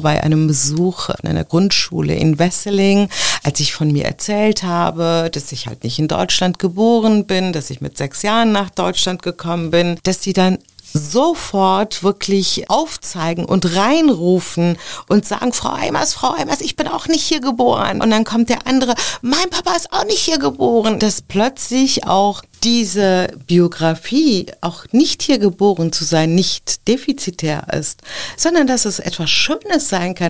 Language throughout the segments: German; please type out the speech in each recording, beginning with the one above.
bei einem Besuch in einer Grundschule in Wesseling, als ich von mir erzählt habe, dass ich halt nicht in Deutschland geboren bin, dass ich mit sechs Jahren nach Deutschland gekommen bin, dass die dann sofort wirklich aufzeigen und reinrufen und sagen, Frau Eimers, Frau Eimers, ich bin auch nicht hier geboren. Und dann kommt der andere, mein Papa ist auch nicht hier geboren. Dass plötzlich auch diese Biografie, auch nicht hier geboren zu sein, nicht defizitär ist, sondern dass es etwas Schönes sein kann.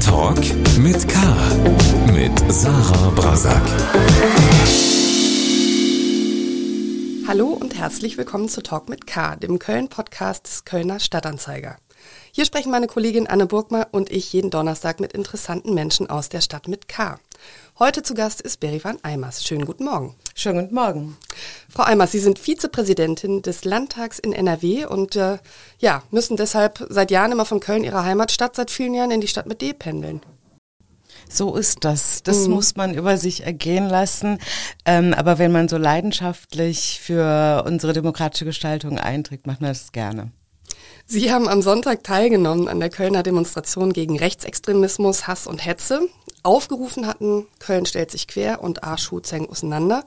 Talk mit K. Sarah Brasak. Hallo und herzlich willkommen zu Talk mit K, dem Köln-Podcast des Kölner Stadtanzeiger. Hier sprechen meine Kollegin Anne Burgmer und ich jeden Donnerstag mit interessanten Menschen aus der Stadt mit K. Heute zu Gast ist Berivan Eimers. Schönen guten Morgen. Schönen guten Morgen. Frau Eimers, Sie sind Vizepräsidentin des Landtags in NRW und äh, ja, müssen deshalb seit Jahren immer von Köln, Ihrer Heimatstadt, seit vielen Jahren in die Stadt mit D pendeln. So ist das. Das mhm. muss man über sich ergehen lassen. Ähm, aber wenn man so leidenschaftlich für unsere demokratische Gestaltung einträgt, macht man das gerne. Sie haben am Sonntag teilgenommen an der Kölner Demonstration gegen Rechtsextremismus, Hass und Hetze. Aufgerufen hatten, Köln stellt sich quer und Arschu Zeng auseinander.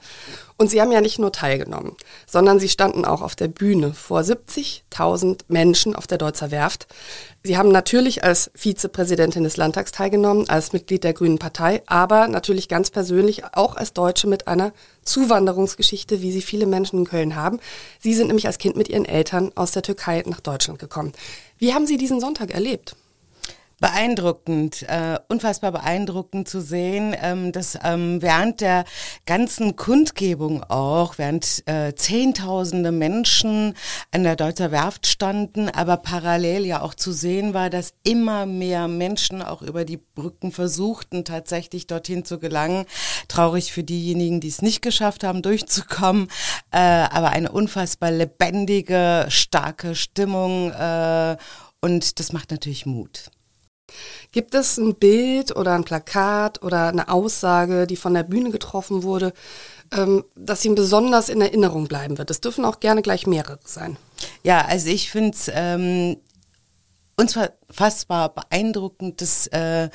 Und sie haben ja nicht nur teilgenommen, sondern sie standen auch auf der Bühne vor 70.000 Menschen auf der Deutzer Werft. Sie haben natürlich als Vizepräsidentin des Landtags teilgenommen, als Mitglied der Grünen Partei, aber natürlich ganz persönlich auch als Deutsche mit einer Zuwanderungsgeschichte, wie sie viele Menschen in Köln haben. Sie sind nämlich als Kind mit ihren Eltern aus der Türkei nach Deutschland gekommen. Wie haben Sie diesen Sonntag erlebt? Beeindruckend, äh, unfassbar beeindruckend zu sehen, ähm, dass ähm, während der ganzen Kundgebung auch, während äh, Zehntausende Menschen an der Deutzer Werft standen, aber parallel ja auch zu sehen war, dass immer mehr Menschen auch über die Brücken versuchten, tatsächlich dorthin zu gelangen. Traurig für diejenigen, die es nicht geschafft haben, durchzukommen, äh, aber eine unfassbar lebendige, starke Stimmung äh, und das macht natürlich Mut. Gibt es ein Bild oder ein Plakat oder eine Aussage, die von der Bühne getroffen wurde, ähm, dass Ihnen besonders in Erinnerung bleiben wird? Es dürfen auch gerne gleich mehrere sein. Ja, also ich finde es ähm, unfassbar beeindruckend, dass äh,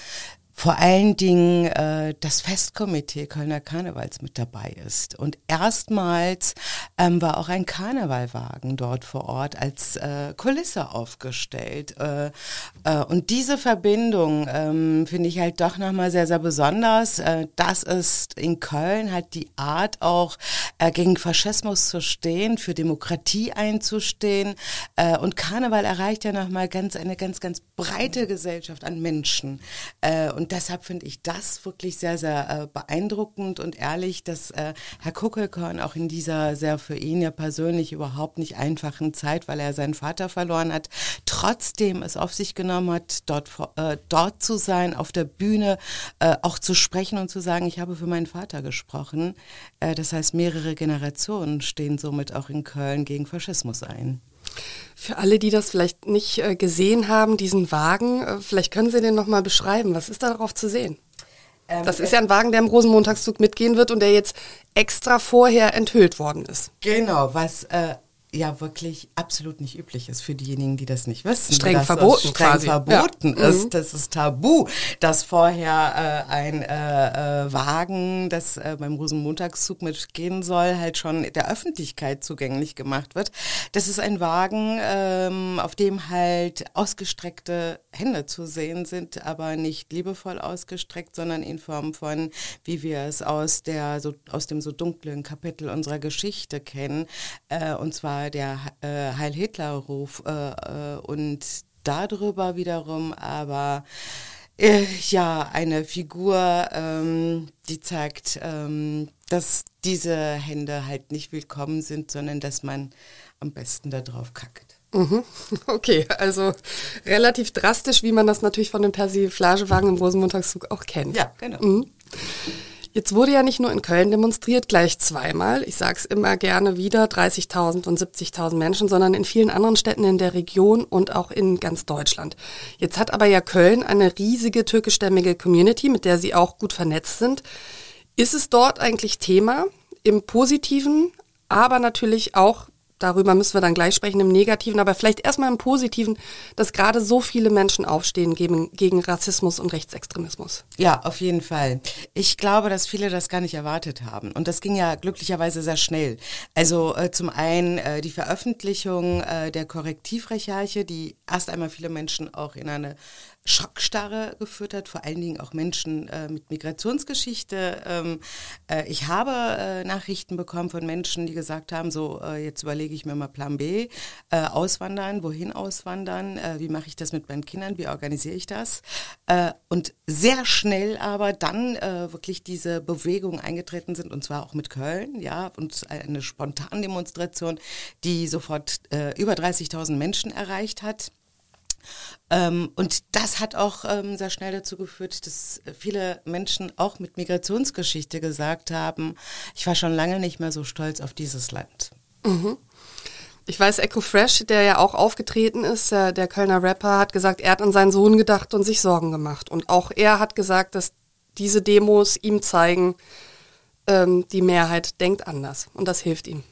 vor allen Dingen äh, das Festkomitee Kölner Karnevals mit dabei ist. Und erstmals ähm, war auch ein Karnevalwagen dort vor Ort als äh, Kulisse aufgestellt. Äh, äh, und diese Verbindung ähm, finde ich halt doch nochmal sehr, sehr besonders. Äh, das ist in Köln halt die Art auch äh, gegen Faschismus zu stehen, für Demokratie einzustehen. Äh, und Karneval erreicht ja nochmal ganz, eine ganz, ganz breite Gesellschaft an Menschen. Äh, und deshalb finde ich das wirklich sehr, sehr äh, beeindruckend und ehrlich, dass äh, Herr Kuckelkorn auch in dieser sehr für ihn ja persönlich überhaupt nicht einfachen Zeit, weil er seinen Vater verloren hat, trotzdem es auf sich genommen hat, dort, äh, dort zu sein, auf der Bühne äh, auch zu sprechen und zu sagen, ich habe für meinen Vater gesprochen. Äh, das heißt, mehrere Generationen stehen somit auch in Köln gegen Faschismus ein. Für alle, die das vielleicht nicht äh, gesehen haben, diesen Wagen, äh, vielleicht können Sie den nochmal beschreiben. Was ist da darauf zu sehen? Ähm, das ist ja ein Wagen, der im Rosenmontagszug mitgehen wird und der jetzt extra vorher enthüllt worden ist. Genau, was äh, ja wirklich absolut nicht üblich ist für diejenigen, die das nicht wissen. Streng verboten streng quasi. verboten ja. ist. Mhm. Das ist tabu, dass vorher äh, ein äh, äh, Wagen, das äh, beim Rosenmontagszug mitgehen soll, halt schon der Öffentlichkeit zugänglich gemacht wird. Das ist ein Wagen, ähm, auf dem halt ausgestreckte Hände zu sehen sind, aber nicht liebevoll ausgestreckt, sondern in Form von, wie wir es aus der so aus dem so dunklen Kapitel unserer Geschichte kennen, äh, und zwar der äh, Heil-Hitler-Ruf äh, äh, und darüber wiederum aber äh, ja eine Figur, ähm, die zeigt, ähm, dass diese Hände halt nicht willkommen sind, sondern dass man am besten darauf kackt. Mhm. Okay, also relativ drastisch, wie man das natürlich von dem Persiflagewagen im Rosenmontagszug auch kennt. Ja, genau. Mhm. Jetzt wurde ja nicht nur in Köln demonstriert, gleich zweimal. Ich sage es immer gerne wieder, 30.000 und 70.000 Menschen, sondern in vielen anderen Städten in der Region und auch in ganz Deutschland. Jetzt hat aber ja Köln eine riesige türkischstämmige Community, mit der sie auch gut vernetzt sind. Ist es dort eigentlich Thema im positiven, aber natürlich auch darüber müssen wir dann gleich sprechen, im Negativen, aber vielleicht erstmal im Positiven, dass gerade so viele Menschen aufstehen gegen, gegen Rassismus und Rechtsextremismus. Ja, auf jeden Fall. Ich glaube, dass viele das gar nicht erwartet haben. Und das ging ja glücklicherweise sehr schnell. Also äh, zum einen äh, die Veröffentlichung äh, der Korrektivrecherche, die erst einmal viele Menschen auch in eine Schockstarre geführt hat, vor allen Dingen auch Menschen äh, mit Migrationsgeschichte. Ähm, äh, ich habe äh, Nachrichten bekommen von Menschen, die gesagt haben, so äh, jetzt überlege ich mir mal Plan B, äh, auswandern, wohin auswandern, äh, wie mache ich das mit meinen Kindern, wie organisiere ich das? und sehr schnell aber dann wirklich diese Bewegung eingetreten sind und zwar auch mit Köln, ja, und eine spontane Demonstration, die sofort über 30.000 Menschen erreicht hat. Ähm, und das hat auch ähm, sehr schnell dazu geführt, dass viele Menschen auch mit Migrationsgeschichte gesagt haben, ich war schon lange nicht mehr so stolz auf dieses Land. Mhm. Ich weiß, Echo Fresh, der ja auch aufgetreten ist, der, der Kölner Rapper, hat gesagt, er hat an seinen Sohn gedacht und sich Sorgen gemacht. Und auch er hat gesagt, dass diese Demos ihm zeigen, ähm, die Mehrheit denkt anders. Und das hilft ihm.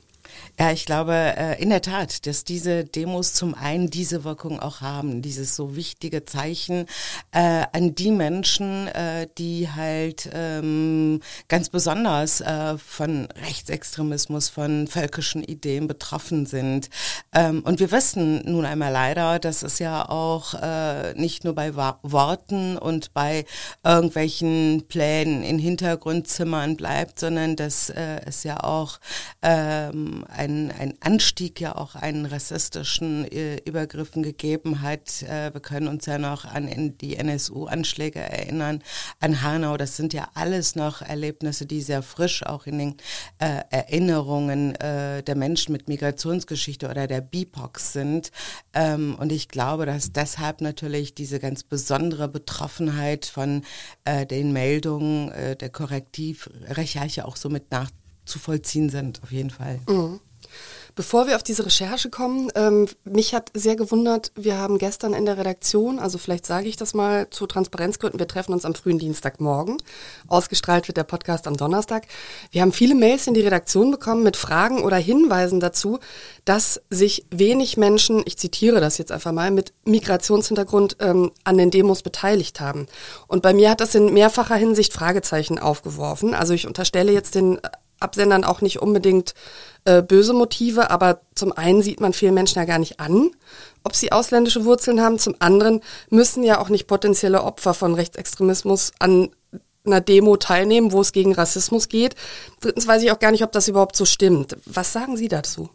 Ja, ich glaube äh, in der Tat, dass diese Demos zum einen diese Wirkung auch haben, dieses so wichtige Zeichen äh, an die Menschen, äh, die halt ähm, ganz besonders äh, von Rechtsextremismus, von völkischen Ideen betroffen sind. Ähm, und wir wissen nun einmal leider, dass es ja auch äh, nicht nur bei Worten und bei irgendwelchen Plänen in Hintergrundzimmern bleibt, sondern dass äh, es ja auch ähm, ein, ein Anstieg ja auch einen rassistischen äh, Übergriffen gegeben hat. Äh, wir können uns ja noch an die NSU-Anschläge erinnern, an Hanau. Das sind ja alles noch Erlebnisse, die sehr frisch auch in den äh, Erinnerungen der Menschen mit Migrationsgeschichte oder der BIPOX sind. Ähm, und ich glaube, dass deshalb natürlich diese ganz besondere Betroffenheit von den Meldungen der Korrektivrecherche auch so mit nach zu vollziehen sind, auf jeden Fall. Mhm. Bevor wir auf diese Recherche kommen, ähm, mich hat sehr gewundert, wir haben gestern in der Redaktion, also vielleicht sage ich das mal zu Transparenzgründen, wir treffen uns am frühen Dienstagmorgen. Ausgestrahlt wird der Podcast am Donnerstag. Wir haben viele Mails in die Redaktion bekommen mit Fragen oder Hinweisen dazu, dass sich wenig Menschen, ich zitiere das jetzt einfach mal, mit Migrationshintergrund ähm, an den Demos beteiligt haben. Und bei mir hat das in mehrfacher Hinsicht Fragezeichen aufgeworfen. Also ich unterstelle jetzt den Absendern auch nicht unbedingt äh, böse Motive, aber zum einen sieht man vielen Menschen ja gar nicht an, ob sie ausländische Wurzeln haben. Zum anderen müssen ja auch nicht potenzielle Opfer von Rechtsextremismus an einer Demo teilnehmen, wo es gegen Rassismus geht. Drittens weiß ich auch gar nicht, ob das überhaupt so stimmt. Was sagen Sie dazu?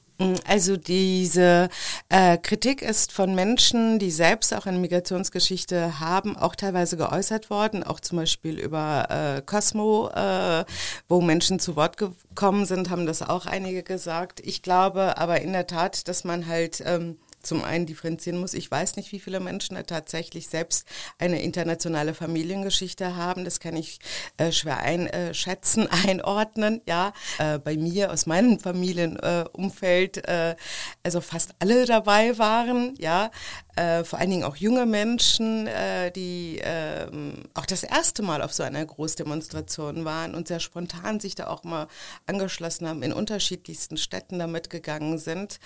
Also diese äh, Kritik ist von Menschen, die selbst auch eine Migrationsgeschichte haben, auch teilweise geäußert worden, auch zum Beispiel über äh, Cosmo, äh, wo Menschen zu Wort gekommen sind, haben das auch einige gesagt. Ich glaube aber in der Tat, dass man halt ähm, zum einen differenzieren muss. Ich weiß nicht, wie viele Menschen tatsächlich selbst eine internationale Familiengeschichte haben. Das kann ich äh, schwer einschätzen, einordnen. Ja, äh, bei mir aus meinem Familienumfeld, äh, also fast alle dabei waren. Ja, äh, vor allen Dingen auch junge Menschen, äh, die äh, auch das erste Mal auf so einer Großdemonstration waren und sehr spontan sich da auch mal angeschlossen haben, in unterschiedlichsten Städten damit gegangen sind.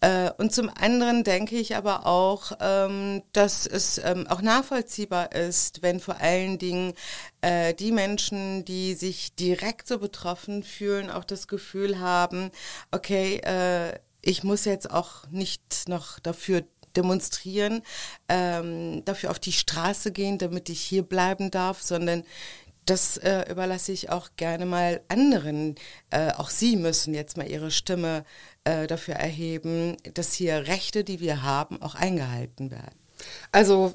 Äh, und zum anderen denke ich aber auch, ähm, dass es ähm, auch nachvollziehbar ist, wenn vor allen Dingen äh, die Menschen, die sich direkt so betroffen fühlen, auch das Gefühl haben, okay, äh, ich muss jetzt auch nicht noch dafür demonstrieren, ähm, dafür auf die Straße gehen, damit ich hier bleiben darf, sondern das äh, überlasse ich auch gerne mal anderen. Äh, auch sie müssen jetzt mal ihre Stimme äh, dafür erheben, dass hier Rechte, die wir haben, auch eingehalten werden. Also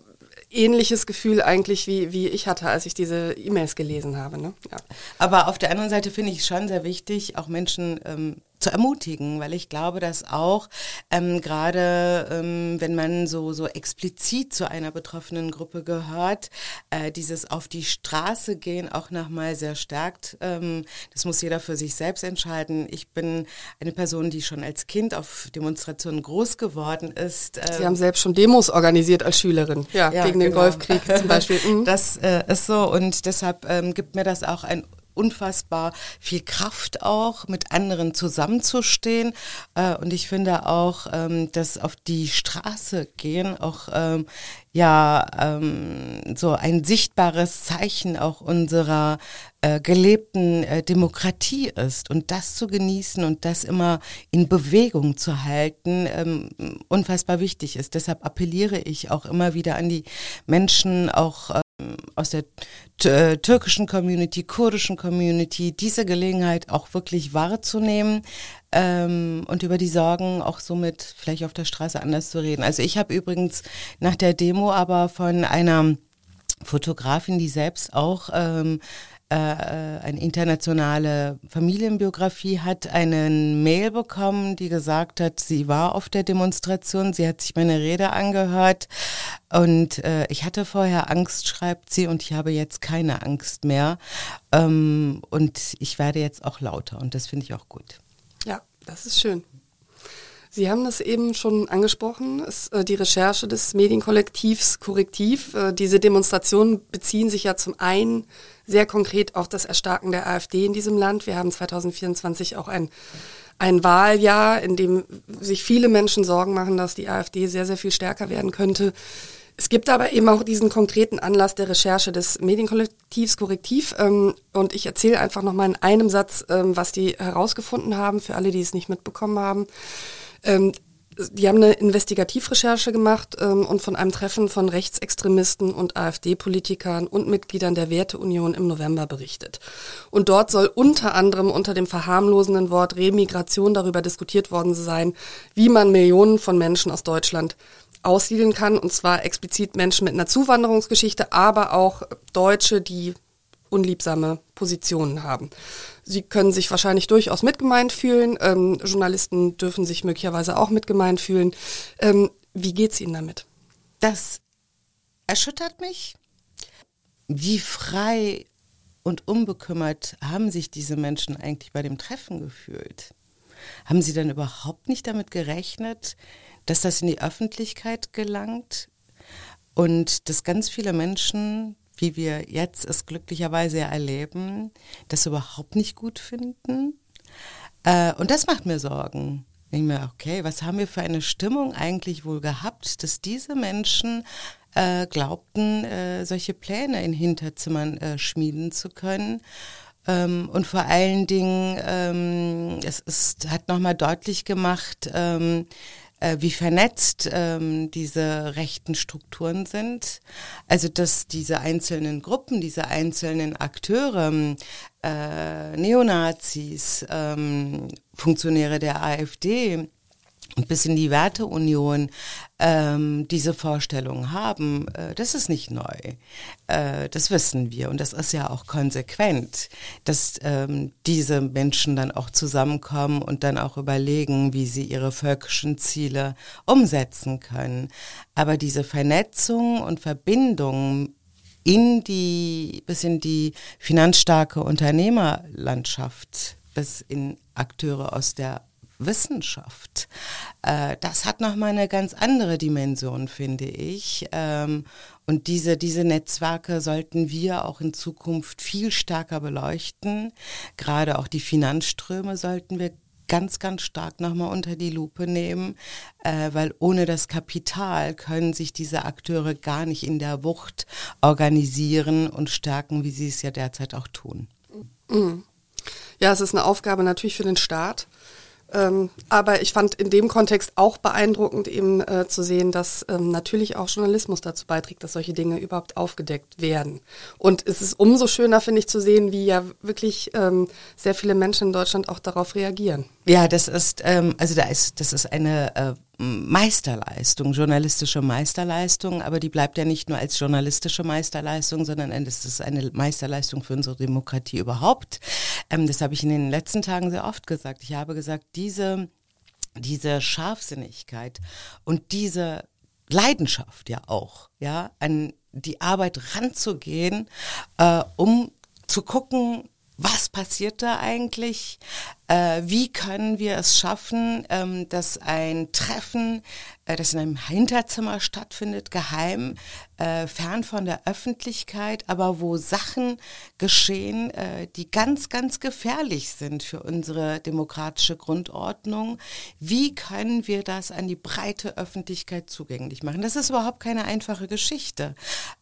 ähnliches Gefühl eigentlich, wie, wie ich hatte, als ich diese E-Mails gelesen habe. Ne? Ja. Aber auf der anderen Seite finde ich es schon sehr wichtig, auch Menschen ähm, zu ermutigen, weil ich glaube, dass auch ähm, gerade ähm, wenn man so so explizit zu einer betroffenen Gruppe gehört, äh, dieses auf die Straße gehen auch nochmal sehr stärkt. Ähm, das muss jeder für sich selbst entscheiden. Ich bin eine Person, die schon als Kind auf Demonstrationen groß geworden ist. Sie haben selbst schon Demos organisiert als Schülerin, ja, ja gegen genau. den Golfkrieg zum Beispiel. Mhm. Das äh, ist so und deshalb ähm, gibt mir das auch ein unfassbar viel Kraft auch, mit anderen zusammenzustehen. Äh, und ich finde auch, ähm, dass auf die Straße gehen auch ähm, ja ähm, so ein sichtbares Zeichen auch unserer äh, gelebten äh, Demokratie ist und das zu genießen und das immer in Bewegung zu halten, ähm, unfassbar wichtig ist. Deshalb appelliere ich auch immer wieder an die Menschen, auch aus der äh, türkischen Community, kurdischen Community, diese Gelegenheit auch wirklich wahrzunehmen, ähm, und über die Sorgen auch somit vielleicht auf der Straße anders zu reden. Also ich habe übrigens nach der Demo aber von einer Fotografin, die selbst auch ähm, äh, eine internationale Familienbiografie hat, einen Mail bekommen, die gesagt hat, sie war auf der Demonstration, sie hat sich meine Rede angehört und äh, ich hatte vorher Angst, schreibt sie, und ich habe jetzt keine Angst mehr ähm, und ich werde jetzt auch lauter und das finde ich auch gut. Ja, das ist schön. Sie haben das eben schon angesprochen, es, äh, die Recherche des Medienkollektivs Korrektiv. Äh, diese Demonstrationen beziehen sich ja zum einen sehr konkret auf das Erstarken der AfD in diesem Land. Wir haben 2024 auch ein, ein Wahljahr, in dem sich viele Menschen Sorgen machen, dass die AfD sehr, sehr viel stärker werden könnte. Es gibt aber eben auch diesen konkreten Anlass der Recherche des Medienkollektivs Korrektiv. Ähm, und ich erzähle einfach nochmal in einem Satz, ähm, was die herausgefunden haben, für alle, die es nicht mitbekommen haben. Ähm, die haben eine Investigativrecherche gemacht ähm, und von einem Treffen von Rechtsextremisten und AfD-Politikern und Mitgliedern der Werteunion im November berichtet. Und dort soll unter anderem unter dem verharmlosenden Wort Remigration darüber diskutiert worden sein, wie man Millionen von Menschen aus Deutschland aussiedeln kann, und zwar explizit Menschen mit einer Zuwanderungsgeschichte, aber auch Deutsche, die unliebsame Positionen haben. Sie können sich wahrscheinlich durchaus mitgemeint fühlen. Ähm, Journalisten dürfen sich möglicherweise auch mitgemeint fühlen. Ähm, wie geht's Ihnen damit? Das erschüttert mich. Wie frei und unbekümmert haben sich diese Menschen eigentlich bei dem Treffen gefühlt? Haben sie dann überhaupt nicht damit gerechnet, dass das in die Öffentlichkeit gelangt und dass ganz viele Menschen, wie wir jetzt es glücklicherweise erleben, das überhaupt nicht gut finden. Äh, und das macht mir Sorgen. Ich mir, okay, was haben wir für eine Stimmung eigentlich wohl gehabt, dass diese Menschen äh, glaubten, äh, solche Pläne in Hinterzimmern äh, schmieden zu können. Ähm, und vor allen Dingen, ähm, es ist, hat nochmal deutlich gemacht, ähm, äh, wie vernetzt ähm, diese rechten Strukturen sind. Also dass diese einzelnen Gruppen, diese einzelnen Akteure, äh, Neonazis, ähm, Funktionäre der AfD, bis in die Werteunion ähm, diese Vorstellung haben, äh, das ist nicht neu. Äh, das wissen wir und das ist ja auch konsequent, dass ähm, diese Menschen dann auch zusammenkommen und dann auch überlegen, wie sie ihre völkischen Ziele umsetzen können. Aber diese Vernetzung und Verbindung in die, bis in die finanzstarke Unternehmerlandschaft, bis in Akteure aus der Wissenschaft. Äh, das hat nochmal eine ganz andere Dimension, finde ich. Ähm, und diese, diese Netzwerke sollten wir auch in Zukunft viel stärker beleuchten. Gerade auch die Finanzströme sollten wir ganz, ganz stark nochmal unter die Lupe nehmen, äh, weil ohne das Kapital können sich diese Akteure gar nicht in der Wucht organisieren und stärken, wie sie es ja derzeit auch tun. Mhm. Ja, es ist eine Aufgabe natürlich für den Staat. Ähm, aber ich fand in dem Kontext auch beeindruckend eben äh, zu sehen, dass ähm, natürlich auch Journalismus dazu beiträgt, dass solche Dinge überhaupt aufgedeckt werden. Und es ist umso schöner, finde ich, zu sehen, wie ja wirklich ähm, sehr viele Menschen in Deutschland auch darauf reagieren. Ja, das ist, ähm, also da ist, das ist eine äh, Meisterleistung, journalistische Meisterleistung, aber die bleibt ja nicht nur als journalistische Meisterleistung, sondern es ist eine Meisterleistung für unsere Demokratie überhaupt. Ähm, das habe ich in den letzten Tagen sehr oft gesagt. Ich habe gesagt, diese, diese Scharfsinnigkeit und diese Leidenschaft ja auch, ja, an die Arbeit ranzugehen, äh, um zu gucken, was passiert da eigentlich? Äh, wie können wir es schaffen, ähm, dass ein Treffen, äh, das in einem Hinterzimmer stattfindet, geheim, äh, fern von der Öffentlichkeit, aber wo Sachen geschehen, äh, die ganz, ganz gefährlich sind für unsere demokratische Grundordnung. Wie können wir das an die breite Öffentlichkeit zugänglich machen? Das ist überhaupt keine einfache Geschichte.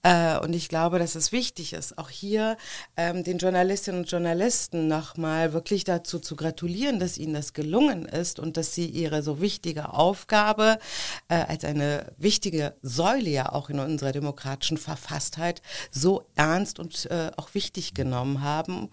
Äh, und ich glaube, dass es wichtig ist, auch hier ähm, den Journalistinnen und Journalisten nochmal wirklich dazu zu gratulieren, dass ihnen das gelungen ist und dass sie ihre so wichtige Aufgabe äh, als eine wichtige Säule ja auch in unserer demokratischen Verfasstheit so ernst und äh, auch wichtig genommen haben.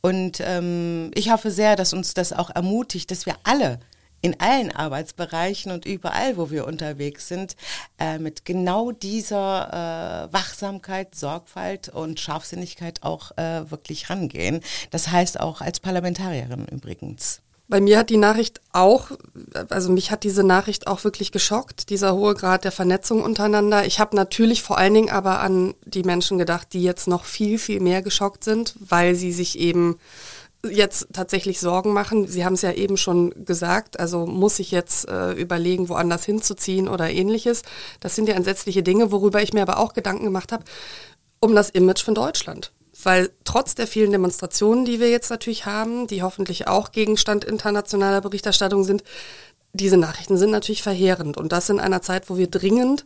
Und ähm, ich hoffe sehr, dass uns das auch ermutigt, dass wir alle in allen Arbeitsbereichen und überall, wo wir unterwegs sind, äh, mit genau dieser äh, Wachsamkeit, Sorgfalt und Scharfsinnigkeit auch äh, wirklich rangehen. Das heißt auch als Parlamentarierin übrigens. Bei mir hat die Nachricht auch, also mich hat diese Nachricht auch wirklich geschockt, dieser hohe Grad der Vernetzung untereinander. Ich habe natürlich vor allen Dingen aber an die Menschen gedacht, die jetzt noch viel, viel mehr geschockt sind, weil sie sich eben jetzt tatsächlich Sorgen machen. Sie haben es ja eben schon gesagt, also muss ich jetzt äh, überlegen, woanders hinzuziehen oder ähnliches. Das sind ja entsetzliche Dinge, worüber ich mir aber auch Gedanken gemacht habe, um das Image von Deutschland. Weil trotz der vielen Demonstrationen, die wir jetzt natürlich haben, die hoffentlich auch Gegenstand internationaler Berichterstattung sind, diese Nachrichten sind natürlich verheerend. Und das in einer Zeit, wo wir dringend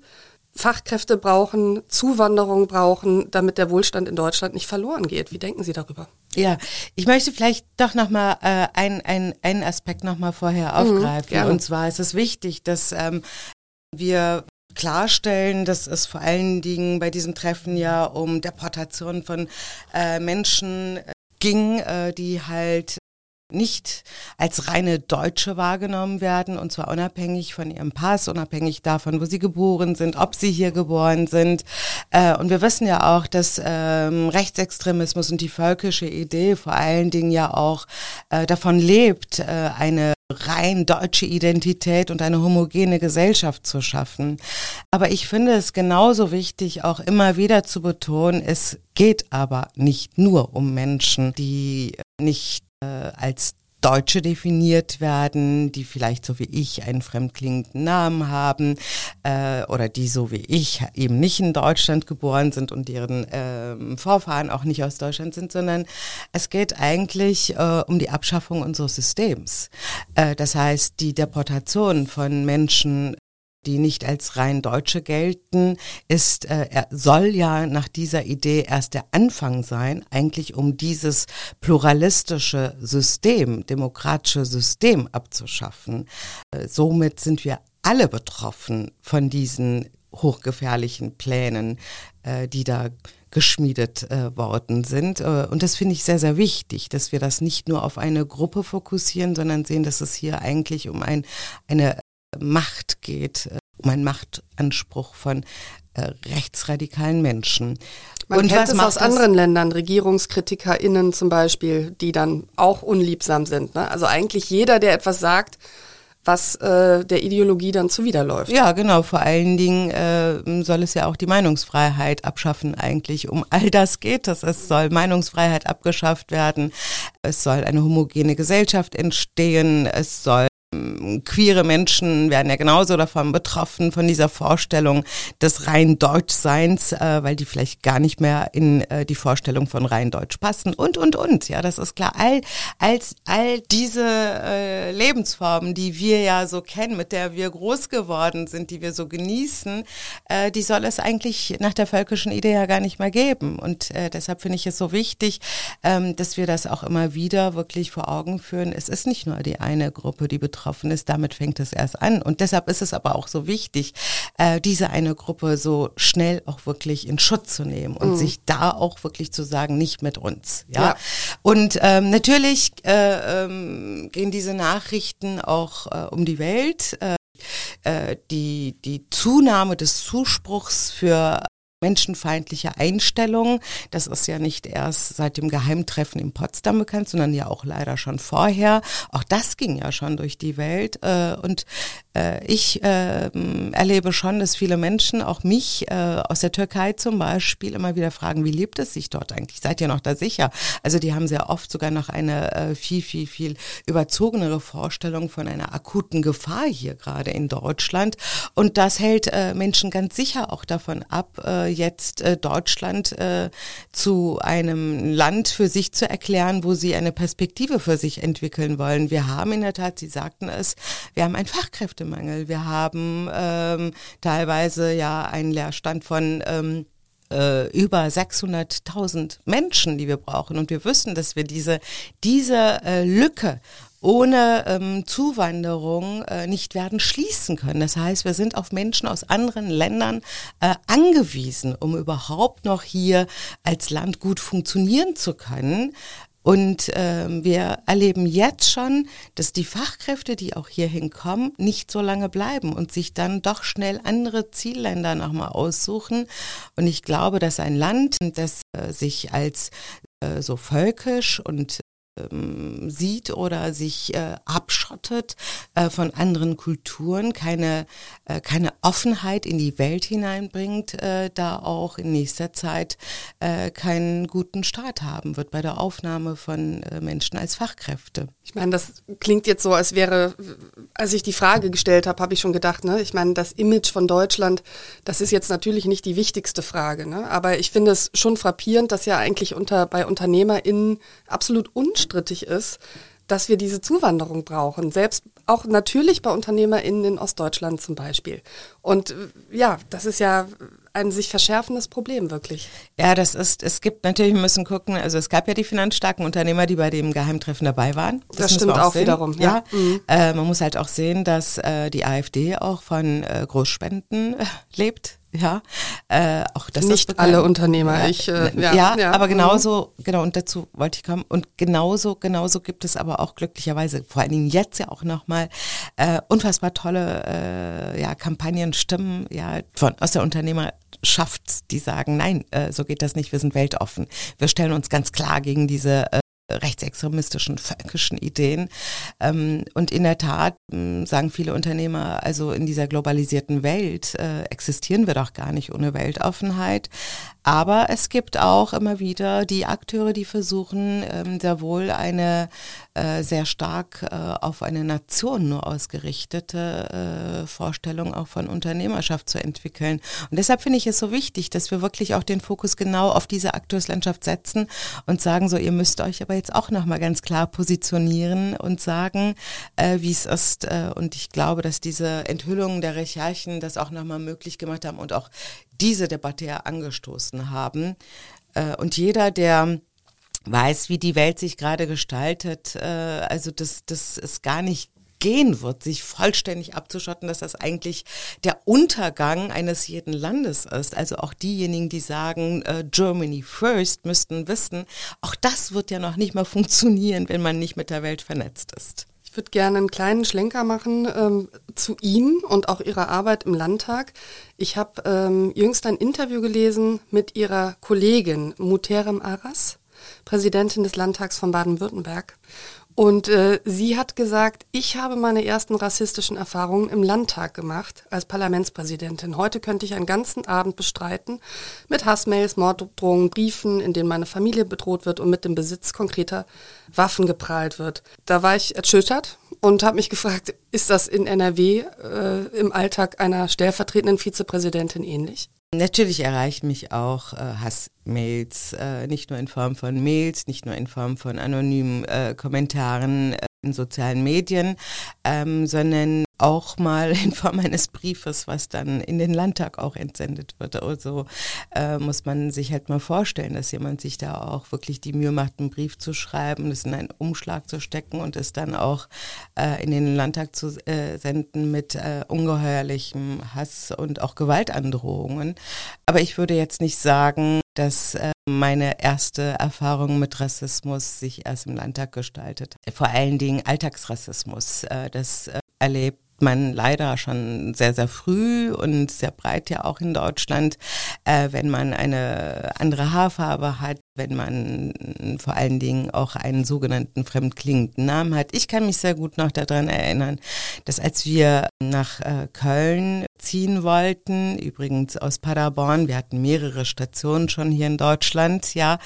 Fachkräfte brauchen, Zuwanderung brauchen, damit der Wohlstand in Deutschland nicht verloren geht. Wie denken Sie darüber? Ja, ich möchte vielleicht doch nochmal äh, einen, einen, einen Aspekt nochmal vorher mhm, aufgreifen. Mhm, und zwar ist es wichtig, dass ähm, wir klarstellen, dass es vor allen Dingen bei diesem Treffen ja um Deportation von äh, Menschen äh, ging, äh, die halt nicht als reine Deutsche wahrgenommen werden und zwar unabhängig von ihrem Pass, unabhängig davon, wo sie geboren sind, ob sie hier geboren sind. Äh, und wir wissen ja auch, dass ähm, Rechtsextremismus und die völkische Idee vor allen Dingen ja auch äh, davon lebt, äh, eine rein deutsche Identität und eine homogene Gesellschaft zu schaffen. Aber ich finde es genauso wichtig, auch immer wieder zu betonen, es geht aber nicht nur um Menschen, die nicht äh, als Deutsche definiert werden, die vielleicht so wie ich einen fremdklingenden Namen haben äh, oder die so wie ich eben nicht in Deutschland geboren sind und deren äh, Vorfahren auch nicht aus Deutschland sind, sondern es geht eigentlich äh, um die Abschaffung unseres Systems. Äh, das heißt, die Deportation von Menschen die nicht als rein Deutsche gelten, ist, äh, soll ja nach dieser Idee erst der Anfang sein, eigentlich um dieses pluralistische System, demokratische System abzuschaffen. Äh, somit sind wir alle betroffen von diesen hochgefährlichen Plänen, äh, die da geschmiedet äh, worden sind. Äh, und das finde ich sehr, sehr wichtig, dass wir das nicht nur auf eine Gruppe fokussieren, sondern sehen, dass es hier eigentlich um ein, eine Macht geht, äh, um einen Machtanspruch von äh, rechtsradikalen Menschen. Man und kennt was es aus anderen Ländern, RegierungskritikerInnen zum Beispiel, die dann auch unliebsam sind. Ne? Also eigentlich jeder, der etwas sagt, was äh, der Ideologie dann zuwiderläuft. Ja, genau. Vor allen Dingen äh, soll es ja auch die Meinungsfreiheit abschaffen eigentlich. Um all das geht es. Es soll Meinungsfreiheit abgeschafft werden. Es soll eine homogene Gesellschaft entstehen. Es soll queere Menschen werden ja genauso davon betroffen, von dieser Vorstellung des rein Deutschseins, äh, weil die vielleicht gar nicht mehr in äh, die Vorstellung von rein Deutsch passen und, und, und. Ja, das ist klar. All, als, all diese äh, Lebensformen, die wir ja so kennen, mit der wir groß geworden sind, die wir so genießen, äh, die soll es eigentlich nach der völkischen Idee ja gar nicht mehr geben. Und äh, deshalb finde ich es so wichtig, ähm, dass wir das auch immer wieder wirklich vor Augen führen. Es ist nicht nur die eine Gruppe, die betroffen betroffen ist, damit fängt es erst an. Und deshalb ist es aber auch so wichtig, äh, diese eine Gruppe so schnell auch wirklich in Schutz zu nehmen und mhm. sich da auch wirklich zu sagen, nicht mit uns. Ja. ja. Und ähm, natürlich äh, ähm, gehen diese Nachrichten auch äh, um die Welt. Äh, äh die, die Zunahme des Zuspruchs für menschenfeindliche Einstellung. Das ist ja nicht erst seit dem Geheimtreffen in Potsdam bekannt, sondern ja auch leider schon vorher. Auch das ging ja schon durch die Welt. Äh, und ich äh, erlebe schon, dass viele Menschen, auch mich äh, aus der Türkei zum Beispiel, immer wieder fragen, wie lebt es sich dort eigentlich? Seid ihr noch da sicher? Also die haben sehr oft sogar noch eine äh, viel, viel, viel überzogenere Vorstellung von einer akuten Gefahr hier gerade in Deutschland. Und das hält äh, Menschen ganz sicher auch davon ab, äh, jetzt äh, Deutschland äh, zu einem Land für sich zu erklären, wo sie eine Perspektive für sich entwickeln wollen. Wir haben in der Tat, Sie sagten es, wir haben einen Fachkräftemangel. Wir haben ähm, teilweise ja einen Leerstand von ähm, äh, über 600.000 Menschen, die wir brauchen. Und wir wissen, dass wir diese, diese äh, Lücke ohne ähm, Zuwanderung äh, nicht werden schließen können. Das heißt, wir sind auf Menschen aus anderen Ländern äh, angewiesen, um überhaupt noch hier als Land gut funktionieren zu können. Und ähm, wir erleben jetzt schon, dass die Fachkräfte, die auch hier hinkommen, nicht so lange bleiben und sich dann doch schnell andere Zielländer nochmal aussuchen. Und ich glaube, dass ein Land, das äh, sich als äh, so völkisch und ähm, sieht oder sich äh, abschottet äh, von anderen Kulturen, keine, äh, keine Offenheit in die Welt hineinbringt, äh, da auch in nächster Zeit äh, keinen guten Start haben wird bei der Aufnahme von äh, Menschen als Fachkräfte. Ich meine, das klingt jetzt so, als wäre, als ich die Frage gestellt habe, habe ich schon gedacht, ne? Ich meine, das Image von Deutschland, das ist jetzt natürlich nicht die wichtigste Frage, ne? Aber ich finde es schon frappierend, dass ja eigentlich unter bei UnternehmerInnen absolut unstrittig ist, dass wir diese Zuwanderung brauchen. Selbst auch natürlich bei UnternehmerInnen in Ostdeutschland zum Beispiel. Und ja, das ist ja ein sich verschärfendes Problem wirklich. Ja, das ist, es gibt natürlich, wir müssen gucken, also es gab ja die finanzstarken Unternehmer, die bei dem Geheimtreffen dabei waren. Das, das stimmt auch, auch wiederum. Ja, ja. Mhm. Äh, man muss halt auch sehen, dass äh, die AfD auch von äh, Großspenden äh, lebt. Ja, äh, auch das nicht alle Unternehmer. Ja, ich, äh, ja, ja, ja, aber mhm. genauso, genau, und dazu wollte ich kommen. Und genauso, genauso gibt es aber auch glücklicherweise, vor allen Dingen jetzt ja auch nochmal, äh, unfassbar tolle äh, ja, Kampagnen, Stimmen ja, von, aus der Unternehmerschaft, die sagen, nein, äh, so geht das nicht, wir sind weltoffen. Wir stellen uns ganz klar gegen diese äh, rechtsextremistischen, völkischen Ideen. Ähm, und in der Tat ähm, sagen viele Unternehmer, also in dieser globalisierten Welt äh, existieren wir doch gar nicht ohne Weltoffenheit. Aber es gibt auch immer wieder die Akteure, die versuchen, ähm, sehr wohl eine äh, sehr stark äh, auf eine Nation nur ausgerichtete äh, Vorstellung auch von Unternehmerschaft zu entwickeln. Und deshalb finde ich es so wichtig, dass wir wirklich auch den Fokus genau auf diese Akteurslandschaft setzen und sagen so, ihr müsst euch aber jetzt auch nochmal ganz klar positionieren und sagen, äh, wie es ist. Äh, und ich glaube, dass diese Enthüllungen der Recherchen das auch nochmal möglich gemacht haben und auch diese Debatte ja angestoßen haben. Äh, und jeder, der weiß, wie die Welt sich gerade gestaltet, äh, also das, das ist gar nicht gehen wird, sich vollständig abzuschotten, dass das eigentlich der Untergang eines jeden Landes ist. Also auch diejenigen, die sagen, äh, Germany first, müssten wissen, auch das wird ja noch nicht mal funktionieren, wenn man nicht mit der Welt vernetzt ist. Ich würde gerne einen kleinen Schlenker machen ähm, zu Ihnen und auch Ihrer Arbeit im Landtag. Ich habe ähm, jüngst ein Interview gelesen mit Ihrer Kollegin Muterem Aras, Präsidentin des Landtags von Baden-Württemberg. Und äh, sie hat gesagt, ich habe meine ersten rassistischen Erfahrungen im Landtag gemacht als Parlamentspräsidentin. Heute könnte ich einen ganzen Abend bestreiten mit Hassmails, Morddrohungen, Briefen, in denen meine Familie bedroht wird und mit dem Besitz konkreter Waffen geprahlt wird. Da war ich erschüttert und habe mich gefragt, ist das in NRW äh, im Alltag einer stellvertretenden Vizepräsidentin ähnlich? Natürlich erreichen mich auch äh, Hassmails, äh, nicht nur in Form von Mails, nicht nur in Form von anonymen äh, Kommentaren äh, in sozialen Medien, ähm, sondern auch mal in Form eines Briefes, was dann in den Landtag auch entsendet wird. Also äh, muss man sich halt mal vorstellen, dass jemand sich da auch wirklich die Mühe macht, einen Brief zu schreiben, das in einen Umschlag zu stecken und es dann auch äh, in den Landtag zu äh, senden mit äh, ungeheuerlichem Hass und auch Gewaltandrohungen. Aber ich würde jetzt nicht sagen, dass äh, meine erste Erfahrung mit Rassismus sich erst im Landtag gestaltet. Vor allen Dingen Alltagsrassismus. Äh, das äh, erlebt man leider schon sehr, sehr früh und sehr breit ja auch in Deutschland, äh, wenn man eine andere Haarfarbe hat, wenn man vor allen Dingen auch einen sogenannten fremdklingenden Namen hat. Ich kann mich sehr gut noch daran erinnern, dass als wir nach äh, Köln ziehen wollten, übrigens aus Paderborn, wir hatten mehrere Stationen schon hier in Deutschland, ja,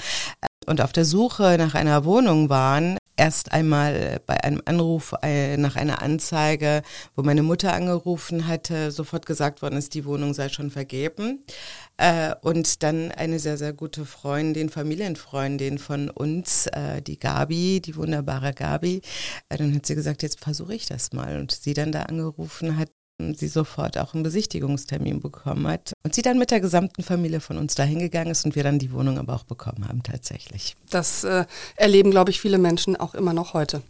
und auf der Suche nach einer Wohnung waren, erst einmal bei einem Anruf äh, nach einer Anzeige, wo meine Mutter angerufen hatte, sofort gesagt worden ist, die Wohnung sei schon vergeben. Äh, und dann eine sehr, sehr gute Freundin, Familienfreundin von uns, äh, die Gabi, die wunderbare Gabi. dann hat sie gesagt, jetzt versuche ich das mal. Und sie dann da angerufen hat, sie sofort auch einen Besichtigungstermin bekommen hat und sie dann mit der gesamten Familie von uns dahin gegangen ist und wir dann die Wohnung aber auch bekommen haben tatsächlich. Das äh, erleben, glaube ich, viele Menschen auch immer noch heute.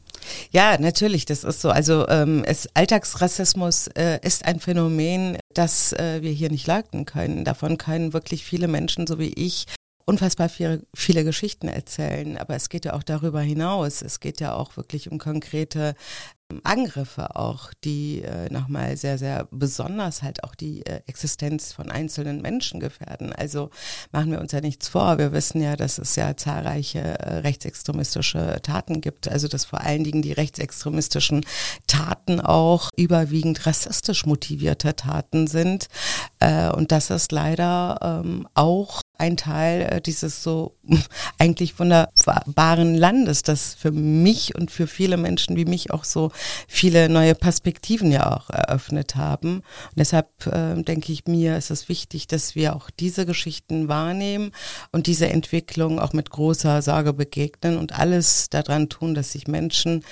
Ja, natürlich, das ist so. Also ähm, es, Alltagsrassismus äh, ist ein Phänomen, das äh, wir hier nicht leugnen können. Davon können wirklich viele Menschen, so wie ich, unfassbar viele, viele Geschichten erzählen. Aber es geht ja auch darüber hinaus. Es geht ja auch wirklich um konkrete Angriffe auch, die äh, nochmal sehr, sehr besonders halt auch die äh, Existenz von einzelnen Menschen gefährden. Also machen wir uns ja nichts vor. Wir wissen ja, dass es ja zahlreiche äh, rechtsextremistische Taten gibt. Also dass vor allen Dingen die rechtsextremistischen Taten auch überwiegend rassistisch motivierte Taten sind. Äh, und das ist leider ähm, auch ein Teil äh, dieses so eigentlich wunderbaren Landes, das für mich und für viele Menschen wie mich auch so viele neue Perspektiven ja auch eröffnet haben. Und deshalb äh, denke ich mir, ist es wichtig, dass wir auch diese Geschichten wahrnehmen und diese Entwicklung auch mit großer Sorge begegnen und alles daran tun, dass sich Menschen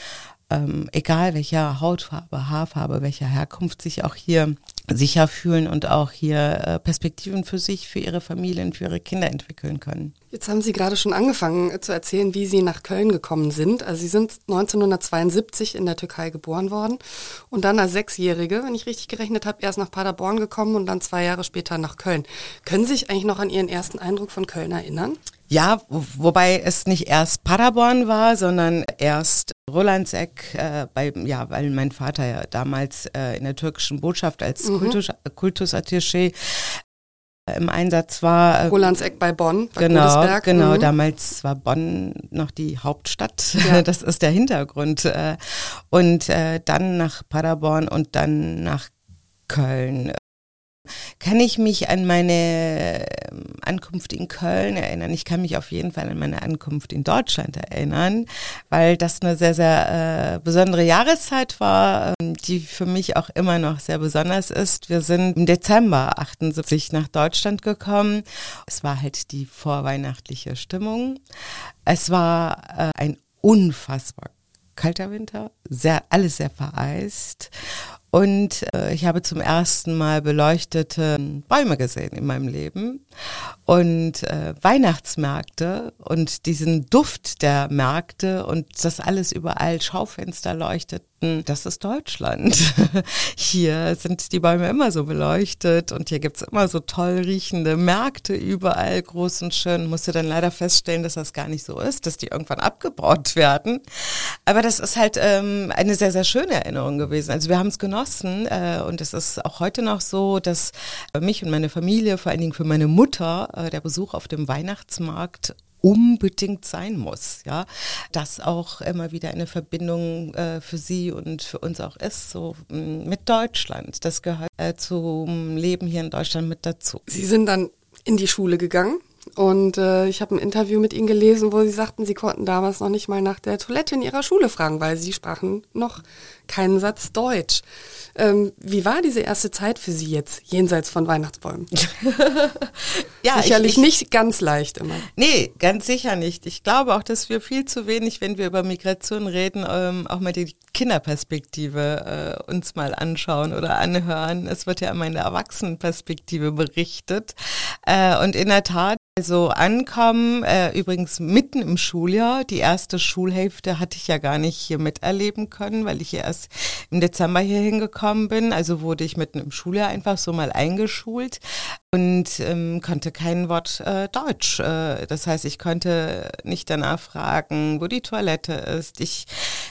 ähm, egal welcher Hautfarbe, Haarfarbe, welcher Herkunft, sich auch hier sicher fühlen und auch hier äh, Perspektiven für sich, für ihre Familien, für ihre Kinder entwickeln können. Jetzt haben Sie gerade schon angefangen äh, zu erzählen, wie Sie nach Köln gekommen sind. Also Sie sind 1972 in der Türkei geboren worden und dann als Sechsjährige, wenn ich richtig gerechnet habe, erst nach Paderborn gekommen und dann zwei Jahre später nach Köln. Können Sie sich eigentlich noch an Ihren ersten Eindruck von Köln erinnern? Ja, wobei es nicht erst Paderborn war, sondern erst Rolandseck, äh, bei, ja, weil mein Vater ja damals äh, in der türkischen Botschaft als mhm. Kultus, Kultusattaché äh, im Einsatz war. Äh, Rolandseck bei Bonn. Bei genau, Godesberg. genau. Mhm. Damals war Bonn noch die Hauptstadt. Ja. Das ist der Hintergrund. Äh, und äh, dann nach Paderborn und dann nach Köln kann ich mich an meine ähm, Ankunft in Köln erinnern. Ich kann mich auf jeden Fall an meine Ankunft in Deutschland erinnern, weil das eine sehr, sehr äh, besondere Jahreszeit war, ähm, die für mich auch immer noch sehr besonders ist. Wir sind im Dezember 78 nach Deutschland gekommen. Es war halt die vorweihnachtliche Stimmung. Es war äh, ein unfassbar kalter Winter, sehr, alles sehr vereist. Und äh, ich habe zum ersten Mal beleuchtete Bäume gesehen in meinem Leben. Und äh, Weihnachtsmärkte und diesen Duft der Märkte und das alles überall Schaufenster leuchtet das ist Deutschland. Hier sind die Bäume immer so beleuchtet und hier gibt's immer so toll riechende Märkte überall, groß und schön. Musste dann leider feststellen, dass das gar nicht so ist, dass die irgendwann abgebaut werden. Aber das ist halt ähm, eine sehr, sehr schöne Erinnerung gewesen. Also wir haben es genossen äh, und es ist auch heute noch so, dass mich und meine Familie, vor allen Dingen für meine Mutter, äh, der Besuch auf dem Weihnachtsmarkt unbedingt sein muss, ja, das auch immer wieder eine Verbindung äh, für sie und für uns auch ist, so mm, mit Deutschland. Das gehört äh, zum Leben hier in Deutschland mit dazu. Sie sind dann in die Schule gegangen und äh, ich habe ein Interview mit Ihnen gelesen, wo Sie sagten, Sie konnten damals noch nicht mal nach der Toilette in Ihrer Schule fragen, weil Sie sprachen noch keinen Satz Deutsch. Ähm, wie war diese erste Zeit für Sie jetzt, jenseits von Weihnachtsbäumen? ja, Sicherlich ich, ich, nicht ganz leicht immer. Nee, ganz sicher nicht. Ich glaube auch, dass wir viel zu wenig, wenn wir über Migration reden, ähm, auch mal die Kinderperspektive äh, uns mal anschauen oder anhören. Es wird ja immer in der Erwachsenenperspektive berichtet. Äh, und in der Tat Also ankommen, äh, übrigens mitten im Schuljahr. Die erste Schulhälfte hatte ich ja gar nicht hier miterleben können, weil ich erst im Dezember hier hingekommen bin. Also wurde ich mitten im Schuljahr einfach so mal eingeschult und ähm, konnte kein Wort äh, Deutsch. Äh, das heißt, ich konnte nicht danach fragen, wo die Toilette ist. Ich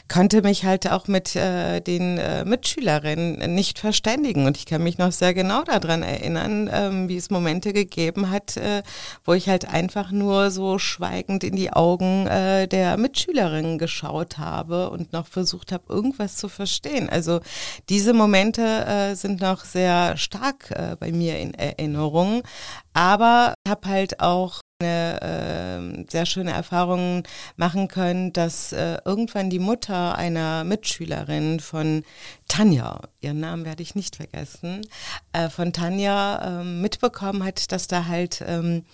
konnte mich halt auch mit äh, den äh, Mitschülerinnen nicht verständigen. Und ich kann mich noch sehr genau daran erinnern, ähm, wie es Momente gegeben hat, äh, wo ich halt einfach nur so schweigend in die Augen äh, der Mitschülerinnen geschaut habe und noch versucht habe, irgendwas zu verstehen. Also diese Momente äh, sind noch sehr stark äh, bei mir in Erinnerung. Erinnerung. Aber ich habe halt auch eine äh, sehr schöne Erfahrung machen können, dass äh, irgendwann die Mutter einer Mitschülerin von Tanja, ihren Namen werde ich nicht vergessen, äh, von Tanja ähm, mitbekommen hat, dass da halt ähm,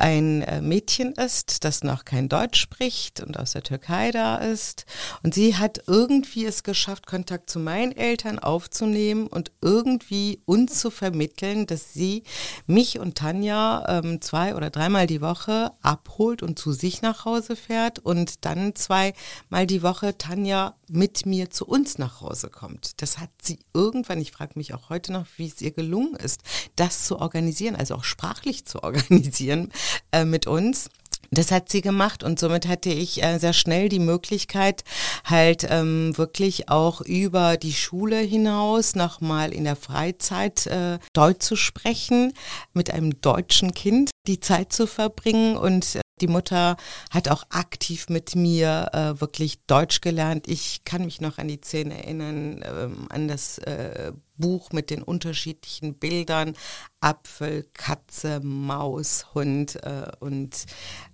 ein äh, Mädchen ist, das noch kein Deutsch spricht und aus der Türkei da ist. Und sie hat irgendwie es geschafft, Kontakt zu meinen Eltern aufzunehmen und irgendwie uns zu vermitteln, dass sie mich und Tanja ähm, zwei oder dreimal die Woche abholt und zu sich nach Hause fährt und dann zweimal die Woche Tanja mit mir zu uns nach Hause kommt. Das hat sie irgendwann, ich frage mich auch heute noch, wie es ihr gelungen ist, das zu organisieren, also auch sprachlich zu organisieren äh, mit uns. Das hat sie gemacht und somit hatte ich äh, sehr schnell die Möglichkeit, halt ähm, wirklich auch über die Schule hinaus nochmal in der Freizeit äh, Deutsch zu sprechen, mit einem deutschen Kind die Zeit zu verbringen und äh, die Mutter hat auch aktiv mit mir äh, wirklich Deutsch gelernt. Ich kann mich noch an die Szene erinnern, ähm, an das äh, Buch mit den unterschiedlichen Bildern. Apfel, Katze, Maus, Hund äh, und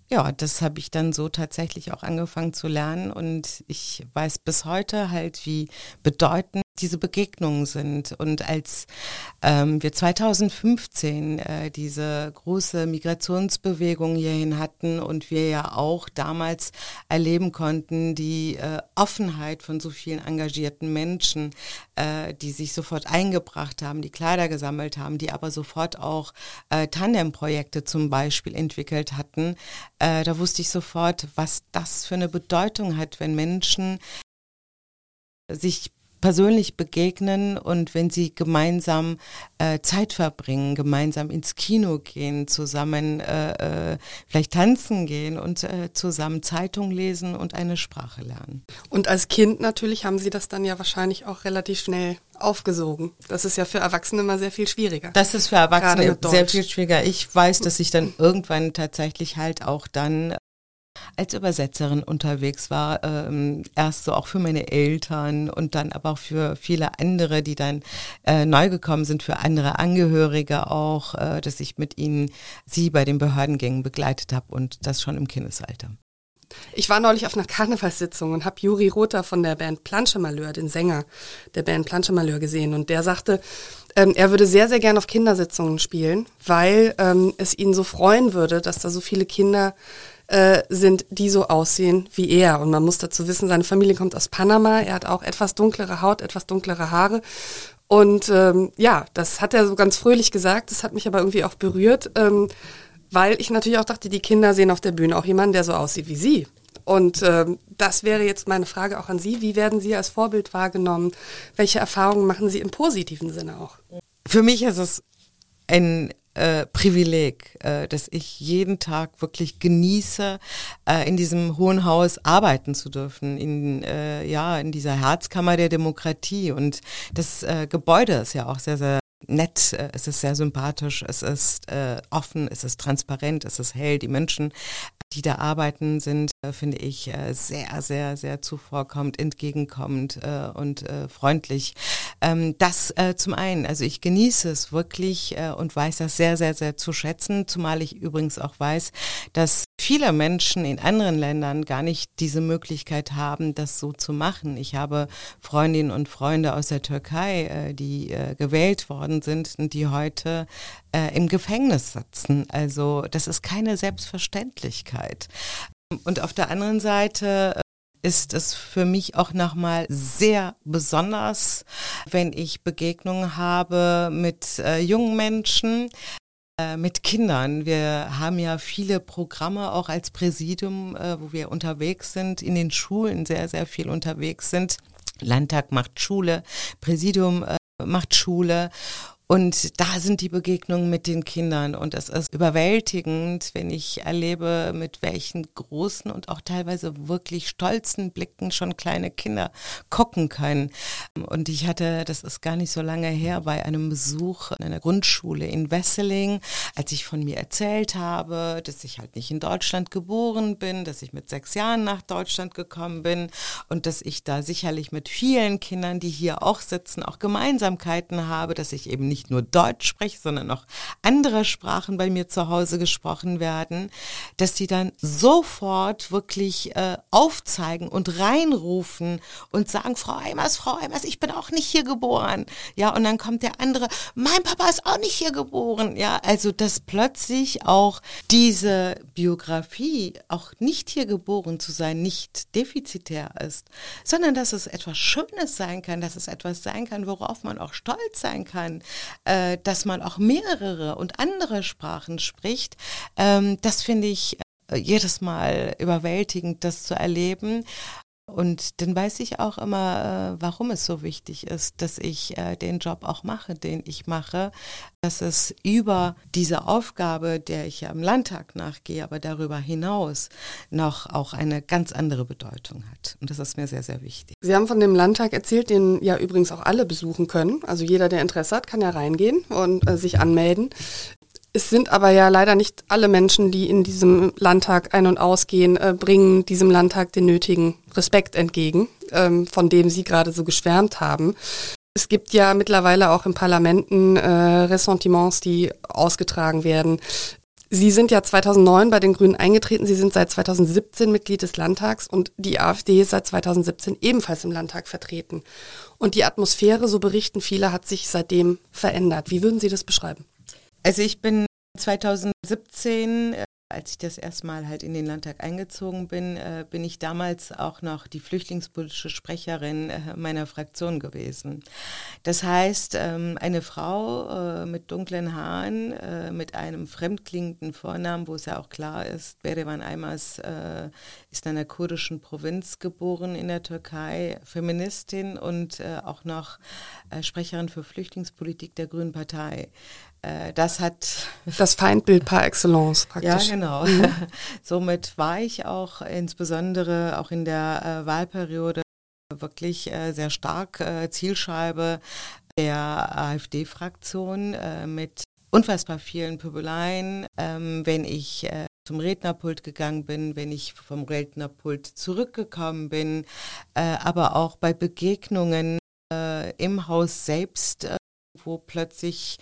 ja, das habe ich dann so tatsächlich auch angefangen zu lernen und ich weiß bis heute halt, wie bedeutend diese Begegnungen sind. Und als ähm, wir 2015 äh, diese große Migrationsbewegung hierhin hatten und wir ja auch damals erleben konnten, die äh, Offenheit von so vielen engagierten Menschen, äh, die sich sofort eingebracht haben, die Kleider gesammelt haben, die aber sofort auch äh, Tandem-Projekte zum Beispiel entwickelt hatten, äh, da wusste ich sofort, was das für eine Bedeutung hat, wenn Menschen sich persönlich begegnen und wenn sie gemeinsam äh, Zeit verbringen, gemeinsam ins Kino gehen, zusammen äh, äh, vielleicht tanzen gehen und äh, zusammen Zeitung lesen und eine Sprache lernen. Und als Kind natürlich haben Sie das dann ja wahrscheinlich auch relativ schnell aufgesogen. Das ist ja für Erwachsene immer sehr viel schwieriger. Das ist für Erwachsene sehr viel schwieriger. Ich weiß, dass ich dann irgendwann tatsächlich halt auch dann als Übersetzerin unterwegs war, ähm, erst so auch für meine Eltern und dann aber auch für viele andere, die dann äh, neu gekommen sind, für andere Angehörige auch, äh, dass ich mit ihnen sie bei den Behördengängen begleitet habe und das schon im Kindesalter. Ich war neulich auf einer Karnevalssitzung und habe Juri Rother von der Band Planschemalheur, den Sänger der Band Planschemalheur gesehen und der sagte, ähm, er würde sehr, sehr gern auf Kindersitzungen spielen, weil ähm, es ihn so freuen würde, dass da so viele Kinder äh, sind, die so aussehen wie er. Und man muss dazu wissen, seine Familie kommt aus Panama. Er hat auch etwas dunklere Haut, etwas dunklere Haare. Und ähm, ja, das hat er so ganz fröhlich gesagt. Das hat mich aber irgendwie auch berührt, ähm, weil ich natürlich auch dachte, die Kinder sehen auf der Bühne auch jemanden, der so aussieht wie sie. Und ähm, das wäre jetzt meine Frage auch an Sie. Wie werden Sie als Vorbild wahrgenommen? Welche Erfahrungen machen Sie im positiven Sinne auch? Für mich ist es ein äh, Privileg, äh, dass ich jeden Tag wirklich genieße, äh, in diesem Hohen Haus arbeiten zu dürfen, in, äh, ja, in dieser Herzkammer der Demokratie. Und das äh, Gebäude ist ja auch sehr, sehr nett, äh, es ist sehr sympathisch, es ist äh, offen, es ist transparent, es ist hell. Die Menschen, die da arbeiten, sind, finde ich, äh, sehr, sehr, sehr zuvorkommend, entgegenkommend äh, und äh, freundlich. Ähm, das äh, zum einen, also ich genieße es wirklich äh, und weiß das sehr, sehr, sehr zu schätzen, zumal ich übrigens auch weiß, dass viele Menschen in anderen Ländern gar nicht diese Möglichkeit haben, das so zu machen. Ich habe Freundinnen und Freunde aus der Türkei, äh, die äh, gewählt worden sind und die heute äh, im Gefängnis sitzen. Also das ist keine Selbstverständlichkeit. Und auf der anderen Seite ist es für mich auch nochmal sehr besonders, wenn ich Begegnungen habe mit äh, jungen Menschen, äh, mit Kindern. Wir haben ja viele Programme auch als Präsidium, äh, wo wir unterwegs sind, in den Schulen sehr, sehr viel unterwegs sind. Landtag macht Schule, Präsidium äh, macht Schule und da sind die Begegnungen mit den Kindern und es ist überwältigend, wenn ich erlebe, mit welchen großen und auch teilweise wirklich stolzen Blicken schon kleine Kinder gucken können. Und ich hatte, das ist gar nicht so lange her, bei einem Besuch in einer Grundschule in Wesseling, als ich von mir erzählt habe, dass ich halt nicht in Deutschland geboren bin, dass ich mit sechs Jahren nach Deutschland gekommen bin und dass ich da sicherlich mit vielen Kindern, die hier auch sitzen, auch Gemeinsamkeiten habe, dass ich eben nicht nicht nur Deutsch spreche, sondern auch andere Sprachen bei mir zu Hause gesprochen werden, dass die dann sofort wirklich äh, aufzeigen und reinrufen und sagen, Frau Eimers, Frau Eimers, ich bin auch nicht hier geboren. Ja, und dann kommt der andere, mein Papa ist auch nicht hier geboren. Ja, also dass plötzlich auch diese Biografie, auch nicht hier geboren zu sein, nicht defizitär ist, sondern dass es etwas Schönes sein kann, dass es etwas sein kann, worauf man auch stolz sein kann, äh, dass man auch mehrere und andere Sprachen spricht, ähm, das finde ich äh, jedes Mal überwältigend, das zu erleben. Und dann weiß ich auch immer, äh, warum es so wichtig ist, dass ich äh, den Job auch mache, den ich mache, dass es über diese Aufgabe, der ich ja im Landtag nachgehe, aber darüber hinaus noch auch eine ganz andere Bedeutung hat. Und das ist mir sehr, sehr wichtig. Sie haben von dem Landtag erzählt, den ja übrigens auch alle besuchen können. Also jeder, der Interesse hat, kann ja reingehen und äh, sich anmelden. Es sind aber ja leider nicht alle Menschen, die in diesem Landtag ein- und ausgehen, äh, bringen diesem Landtag den nötigen Respekt entgegen, ähm, von dem Sie gerade so geschwärmt haben. Es gibt ja mittlerweile auch in Parlamenten äh, Ressentiments, die ausgetragen werden. Sie sind ja 2009 bei den Grünen eingetreten. Sie sind seit 2017 Mitglied des Landtags und die AfD ist seit 2017 ebenfalls im Landtag vertreten. Und die Atmosphäre, so berichten viele, hat sich seitdem verändert. Wie würden Sie das beschreiben? Also ich bin 2017 als ich das erstmal halt in den Landtag eingezogen bin, äh, bin ich damals auch noch die flüchtlingspolitische Sprecherin äh, meiner Fraktion gewesen. Das heißt, ähm, eine Frau äh, mit dunklen Haaren, äh, mit einem fremdklingenden Vornamen, wo es ja auch klar ist, Berivan Aymaz äh, ist in einer kurdischen Provinz geboren in der Türkei, Feministin und äh, auch noch Sprecherin für Flüchtlingspolitik der Grünen Partei. Äh, das hat. Das Feindbild par excellence praktisch. Ja, genau. Mhm. Somit war ich auch insbesondere auch in der äh, Wahlperiode wirklich äh, sehr stark Zielscheibe der AfD-Fraktion mit unfassbar vielen Pöbeleien. Ähm, wenn ich zum Rednerpult gegangen bin, wenn ich vom Rednerpult zurückgekommen bin, aber auch bei Begegnungen im Haus selbst, wo plötzlich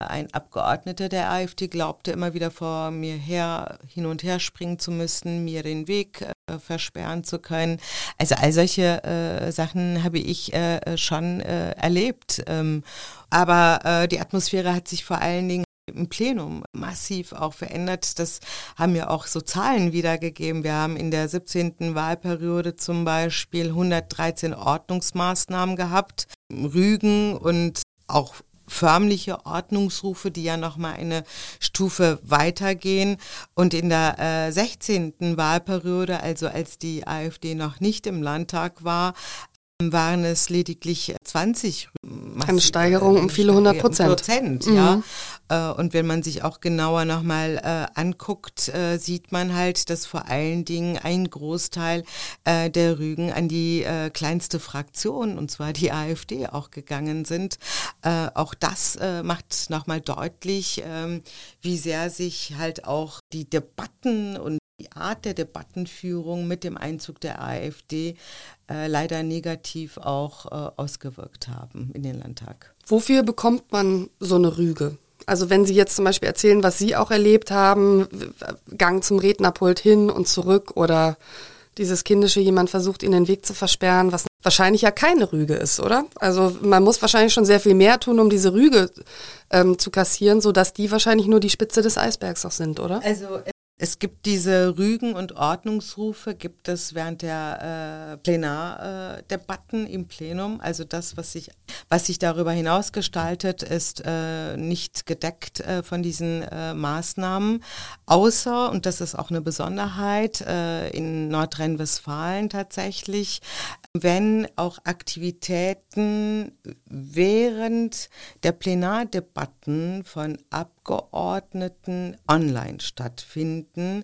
ein Abgeordneter der AfD glaubte immer wieder vor mir her hin und her springen zu müssen, mir den Weg äh, versperren zu können. Also all solche äh, Sachen habe ich äh, schon äh, erlebt. Ähm, aber äh, die Atmosphäre hat sich vor allen Dingen im Plenum massiv auch verändert. Das haben ja auch so Zahlen wiedergegeben. Wir haben in der 17. Wahlperiode zum Beispiel 113 Ordnungsmaßnahmen gehabt, Rügen und auch förmliche Ordnungsrufe, die ja nochmal eine Stufe weitergehen. Und in der äh, 16. Wahlperiode, also als die AfD noch nicht im Landtag war, waren es lediglich 20. Eine Steigerung um viele hundert Prozent. Prozent mhm. ja. Äh, und wenn man sich auch genauer nochmal äh, anguckt, äh, sieht man halt, dass vor allen Dingen ein Großteil äh, der Rügen an die äh, kleinste Fraktion, und zwar die AfD, auch gegangen sind. Äh, auch das äh, macht nochmal deutlich, äh, wie sehr sich halt auch die Debatten und die Art der Debattenführung mit dem Einzug der AfD äh, leider negativ auch äh, ausgewirkt haben in den Landtag. Wofür bekommt man so eine Rüge? Also wenn Sie jetzt zum Beispiel erzählen, was Sie auch erlebt haben, Gang zum Rednerpult hin und zurück oder dieses kindische, jemand versucht Ihnen den Weg zu versperren, was wahrscheinlich ja keine Rüge ist, oder? Also man muss wahrscheinlich schon sehr viel mehr tun, um diese Rüge ähm, zu kassieren, sodass die wahrscheinlich nur die Spitze des Eisbergs auch sind, oder? Also Es gibt diese Rügen- und Ordnungsrufe, gibt es während der äh, Plenardebatten äh, im Plenum. Also das, was sich, was sich darüber hinaus gestaltet, ist äh, nicht gedeckt äh, von diesen äh, Maßnahmen. Außer, und das ist auch eine Besonderheit, in Nordrhein-Westfalen tatsächlich, wenn auch Aktivitäten während der Plenardebatten von Abgeordneten online stattfinden,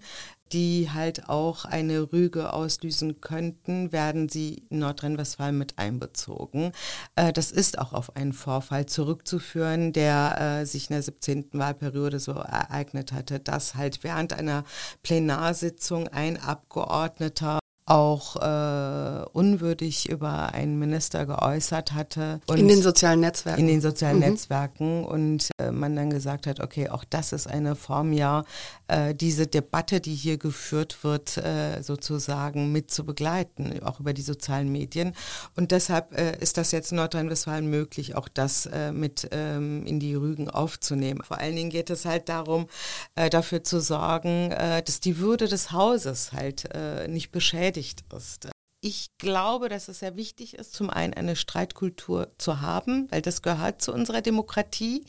die halt auch eine Rüge auslösen könnten, werden sie in Nordrhein-Westfalen mit einbezogen. Äh, das ist auch auf einen Vorfall zurückzuführen, der äh, sich in der 17. Wahlperiode so ereignet hatte, dass halt während einer Plenarsitzung ein Abgeordneter auch äh, unwürdig über einen Minister geäußert hatte. in den sozialen Netzwerken. In den sozialen mhm. Netzwerken und äh, man dann gesagt hat, okay, auch das ist eine Form, ja, äh, diese Debatte, die hier geführt wird, äh, sozusagen mit zu begleiten, auch über die sozialen Medien. Und deshalb äh, ist das jetzt in Nordrhein-Westfalen möglich, auch das äh, mit ähm, in die Rügen aufzunehmen. Vor allen Dingen geht es halt darum, dafür zu sorgen, dass die Würde des Hauses halt nicht beschädigt beschädigt ist. Ich glaube, dass es sehr wichtig ist, zum einen eine Streitkultur zu haben, weil das gehört zu unserer Demokratie,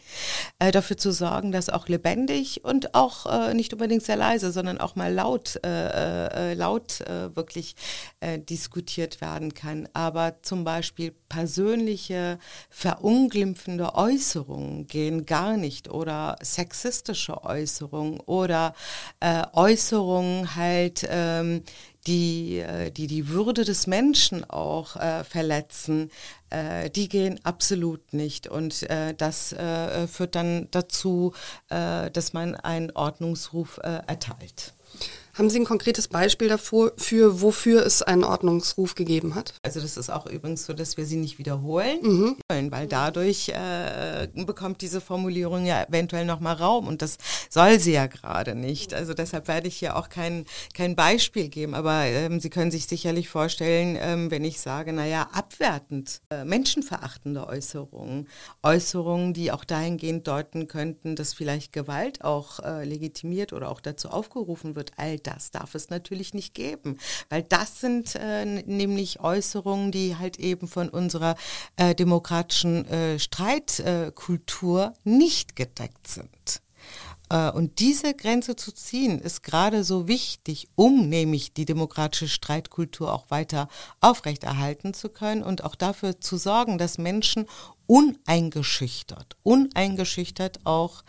äh, dafür zu sorgen, dass auch lebendig und auch äh, nicht unbedingt sehr leise, sondern auch mal laut, äh, äh laut äh, wirklich äh, diskutiert werden kann. Aber zum Beispiel persönliche verunglimpfende Äußerungen gehen gar nicht oder sexistische Äußerungen oder Äußerungen halt, ähm, die, äh, die die Würde des Menschen auch äh, verletzen, äh, die gehen absolut nicht. Und äh, das äh, führt dann dazu, äh, dass man einen Ordnungsruf erteilt. Haben Sie ein konkretes Beispiel dafür, für, wofür es einen Ordnungsruf gegeben hat? Also das ist auch übrigens so, dass wir sie nicht wiederholen, mhm. weil dadurch äh, bekommt diese Formulierung ja eventuell nochmal Raum und das soll sie ja gerade nicht. Also deshalb werde ich hier auch kein, kein Beispiel geben, aber ähm, Sie können sich sicherlich vorstellen, ähm, wenn ich sage, naja, abwertend, äh, menschenverachtende Äußerungen, Äußerungen, die auch dahingehend deuten könnten, dass vielleicht Gewalt auch äh, legitimiert oder auch dazu aufgerufen wird, all das darf es natürlich nicht geben, weil das sind äh, nämlich Äußerungen, die halt eben von unserer äh, demokratischen äh, Streitkultur nicht gedeckt sind. Äh, und diese Grenze zu ziehen, ist gerade so wichtig, um nämlich die demokratische Streitkultur auch weiter aufrechterhalten zu können und auch dafür zu sorgen, dass Menschen uneingeschüchtert, uneingeschüchtert auch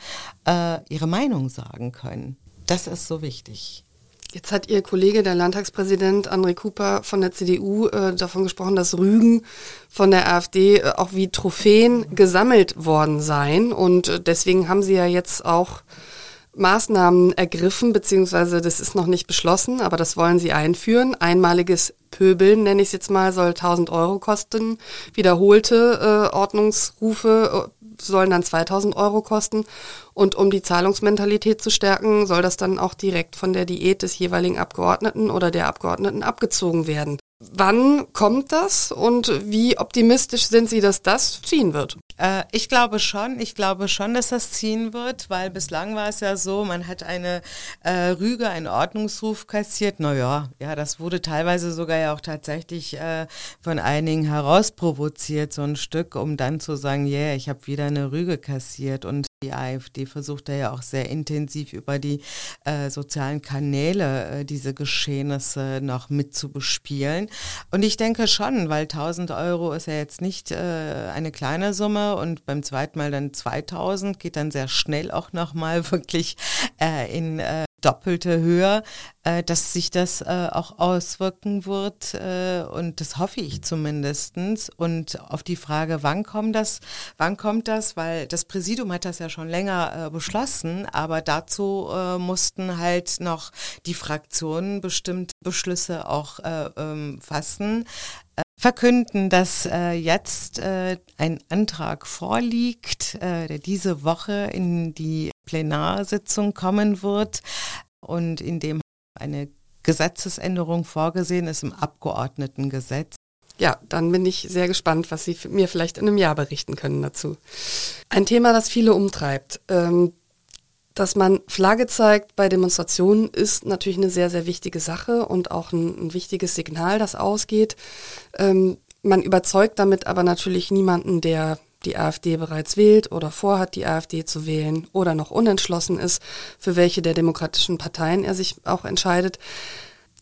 äh, ihre Meinung sagen können. Das ist so wichtig. Jetzt hat Ihr Kollege, der Landtagspräsident André Cooper von der CDU, äh, davon gesprochen, dass Rügen von der AfD äh, auch wie Trophäen gesammelt worden seien. Und äh, deswegen haben Sie ja jetzt auch Maßnahmen ergriffen, beziehungsweise das ist noch nicht beschlossen, aber das wollen Sie einführen. Einmaliges Pöbeln, nenne ich es jetzt mal, soll 1000 Euro kosten. Wiederholte äh, Ordnungsrufe sollen dann 2000 Euro kosten. Und um die Zahlungsmentalität zu stärken, soll das dann auch direkt von der Diät des jeweiligen Abgeordneten oder der Abgeordneten abgezogen werden. Wann kommt das und wie optimistisch sind Sie, dass das ziehen wird? Äh, ich glaube schon, ich glaube schon, dass das ziehen wird, weil bislang war es ja so, man hat eine äh, Rüge, einen Ordnungsruf kassiert. Naja, ja, das wurde teilweise sogar ja auch tatsächlich äh, von einigen herausprovoziert, so ein Stück, um dann zu sagen, yeah, ich habe wieder eine Rüge kassiert. Und die AfD versucht da ja auch sehr intensiv über die äh, sozialen Kanäle äh, diese Geschehnisse noch mit zu bespielen. Und ich denke schon, weil 1000 Euro ist ja jetzt nicht äh, eine kleine Summe und beim zweiten Mal dann 2000 geht dann sehr schnell auch nochmal wirklich äh, in äh, doppelte Höhe, äh, dass sich das äh, auch auswirken wird äh, und das hoffe ich zumindestens. Und auf die Frage, wann kommt das, wann kommt das, weil das Präsidium hat das ja schon länger äh, beschlossen, aber dazu äh, mussten halt noch die Fraktionen bestimmte Beschlüsse auch äh, ähm, fassen verkünden, dass äh, jetzt äh, ein Antrag vorliegt, äh, der diese Woche in die Plenarsitzung kommen wird und in dem eine Gesetzesänderung vorgesehen ist im Abgeordnetengesetz. Ja, dann bin ich sehr gespannt, was Sie mir vielleicht in einem Jahr berichten können dazu. Ein Thema, das viele umtreibt. Ähm, Dass man Flagge zeigt bei Demonstrationen ist natürlich eine sehr, sehr wichtige Sache und auch ein, ein wichtiges Signal, das ausgeht. Ähm, man überzeugt damit aber natürlich niemanden, der die AfD bereits wählt oder vorhat, die AfD zu wählen oder noch unentschlossen ist, für welche der demokratischen Parteien er sich auch entscheidet.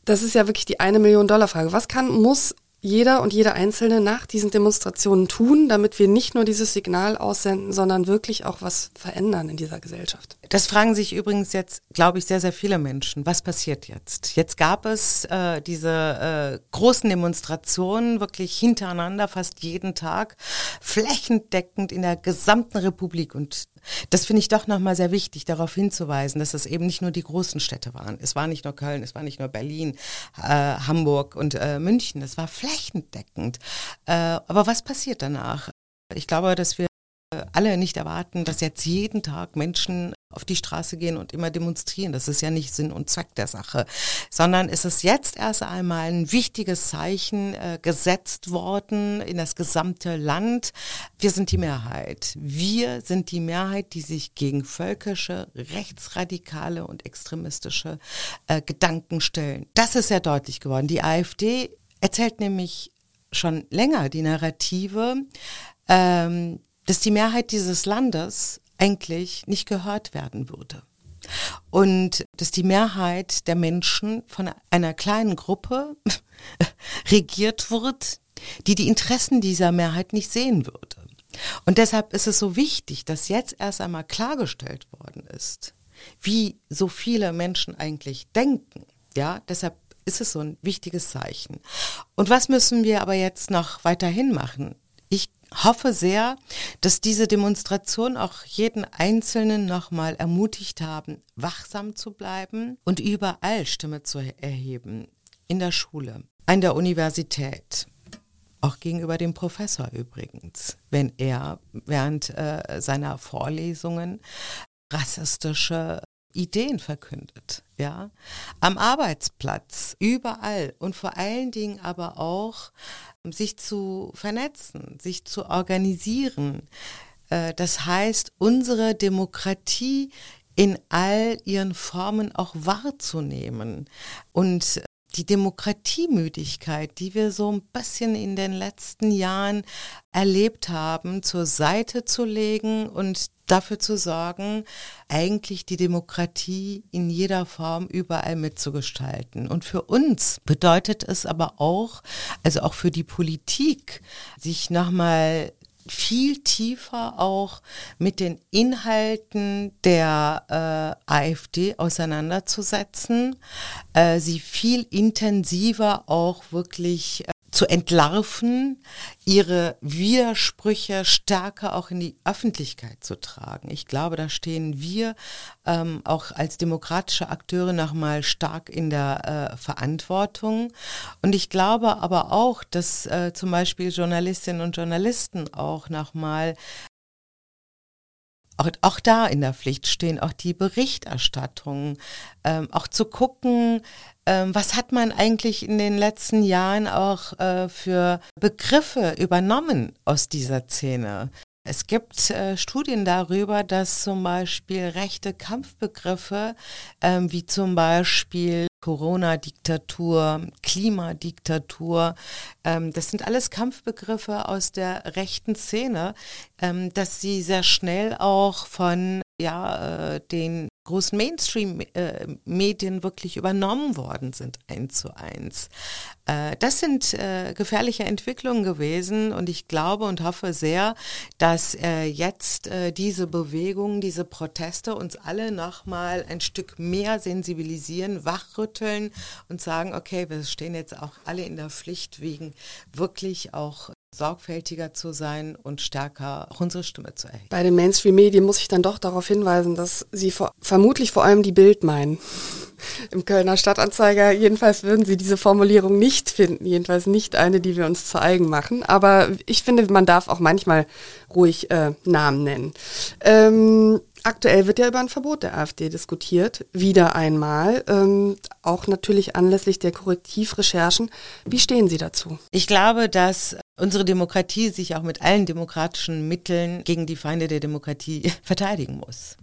Das ist ja wirklich die eine Million Dollar Frage. Was kann, muss jeder und jede Einzelne nach diesen Demonstrationen tun, damit wir nicht nur dieses Signal aussenden, sondern wirklich auch was verändern in dieser Gesellschaft? Das fragen sich übrigens jetzt, glaube ich, sehr, sehr viele Menschen. Was passiert jetzt? Jetzt gab es äh, diese äh, großen Demonstrationen wirklich hintereinander, fast jeden Tag, flächendeckend in der gesamten Republik. Und das finde ich doch nochmal sehr wichtig, darauf hinzuweisen, dass es eben nicht nur die großen Städte waren. Es war nicht nur Köln, es war nicht nur Berlin, äh, Hamburg und äh, München. Es war flächendeckend. Äh, aber was passiert danach? Ich glaube, dass wir alle nicht erwarten, dass jetzt jeden Tag Menschen auf die Straße gehen und immer demonstrieren. Das ist ja nicht Sinn und Zweck der Sache, sondern es ist jetzt erst einmal ein wichtiges Zeichen äh, gesetzt worden in das gesamte Land. Wir sind die Mehrheit. Wir sind die Mehrheit, die sich gegen völkische, rechtsradikale und extremistische äh, Gedanken stellen. Das ist sehr deutlich geworden. Die AfD erzählt nämlich schon länger die Narrative, ähm, dass die Mehrheit dieses Landes eigentlich nicht gehört werden würde. Und dass die Mehrheit der Menschen von einer kleinen Gruppe regiert wird, die die Interessen dieser Mehrheit nicht sehen würde. Und deshalb ist es so wichtig, dass jetzt erst einmal klargestellt worden ist, wie so viele Menschen eigentlich denken. Ja, deshalb ist es so ein wichtiges Zeichen. Und was müssen wir aber jetzt noch weiterhin machen? Ich hoffe sehr, dass diese Demonstration auch jeden Einzelnen nochmal ermutigt haben, wachsam zu bleiben und überall Stimme zu erheben. In der Schule, an der Universität, auch gegenüber dem Professor übrigens, wenn er während äh, seiner Vorlesungen rassistische Ideen verkündet, ja, am Arbeitsplatz, überall und vor allen Dingen aber auch sich zu vernetzen, sich zu organisieren. Äh, das heißt, unsere Demokratie in all ihren Formen auch wahrzunehmen und die Demokratiemüdigkeit, die wir so ein bisschen in den letzten Jahren erlebt haben, zur Seite zu legen und dafür zu sorgen, eigentlich die Demokratie in jeder Form überall mitzugestalten. Und für uns bedeutet es aber auch, also auch für die Politik, sich nochmal viel tiefer auch mit den Inhalten der äh, AfD auseinanderzusetzen, äh, sie viel intensiver auch wirklich äh, zu entlarven, ihre Widersprüche stärker auch in die Öffentlichkeit zu tragen. Ich glaube, da stehen wir ähm, auch als demokratische Akteure nochmal stark in der äh, Verantwortung. Und ich glaube aber auch, dass äh, zum Beispiel Journalistinnen und Journalisten auch nochmal auch, auch da in der Pflicht stehen, auch die Berichterstattung, ähm, auch zu gucken, ähm, was hat man eigentlich in den letzten Jahren auch äh, für Begriffe übernommen aus dieser Szene. Es gibt äh, Studien darüber, dass zum Beispiel rechte Kampfbegriffe ähm, wie zum Beispiel Corona-Diktatur, Klimadiktatur, ähm, das sind alles Kampfbegriffe aus der rechten Szene, ähm, dass sie sehr schnell auch von ja, äh, den großen Mainstream-Medien wirklich übernommen worden sind, eins zu eins. Äh, das sind äh, gefährliche Entwicklungen gewesen und ich glaube und hoffe sehr, dass äh, jetzt diese Bewegung, diese Proteste uns alle nochmal ein Stück mehr sensibilisieren, wachrütteln und sagen, okay, wir stehen jetzt auch alle in der Pflicht, wegen wirklich auch sorgfältiger zu sein und stärker auch unsere Stimme zu erheben. Bei den Mainstream-Medien muss ich dann doch darauf hinweisen, dass Sie vor, vermutlich vor allem die Bild meinen. Im Kölner Stadtanzeiger jedenfalls würden Sie diese Formulierung nicht finden, jedenfalls nicht eine, die wir uns zu eigen machen. Aber ich finde, man darf auch manchmal ruhig äh, Namen nennen. Ähm, Aktuell wird ja über ein Verbot der AfD diskutiert, wieder einmal, ähm, auch natürlich anlässlich der Korrektivrecherchen. Wie stehen Sie dazu? Ich glaube, dass unsere Demokratie sich auch mit allen demokratischen Mitteln gegen die Feinde der Demokratie verteidigen muss.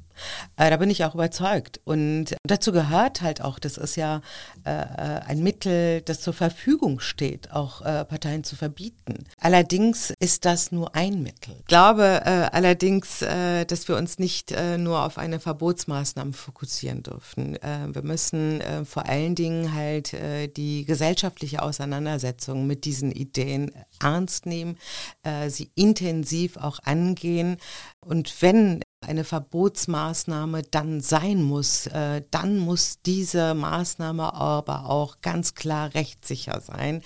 Äh, da bin ich auch überzeugt. Und dazu gehört halt auch, das ist ja äh, ein Mittel, das zur Verfügung steht, auch äh, Parteien zu verbieten. Allerdings ist das nur ein Mittel. Ich glaube äh, allerdings, äh, dass wir uns nicht äh, nur auf eine Verbotsmaßnahme fokussieren dürfen. wir müssen vor allen Dingen halt die gesellschaftliche Auseinandersetzung mit diesen Ideen ernst nehmen, sie intensiv auch angehen. Und wenn eine Verbotsmaßnahme dann sein muss, äh, dann muss diese Maßnahme aber auch ganz klar rechtssicher sein.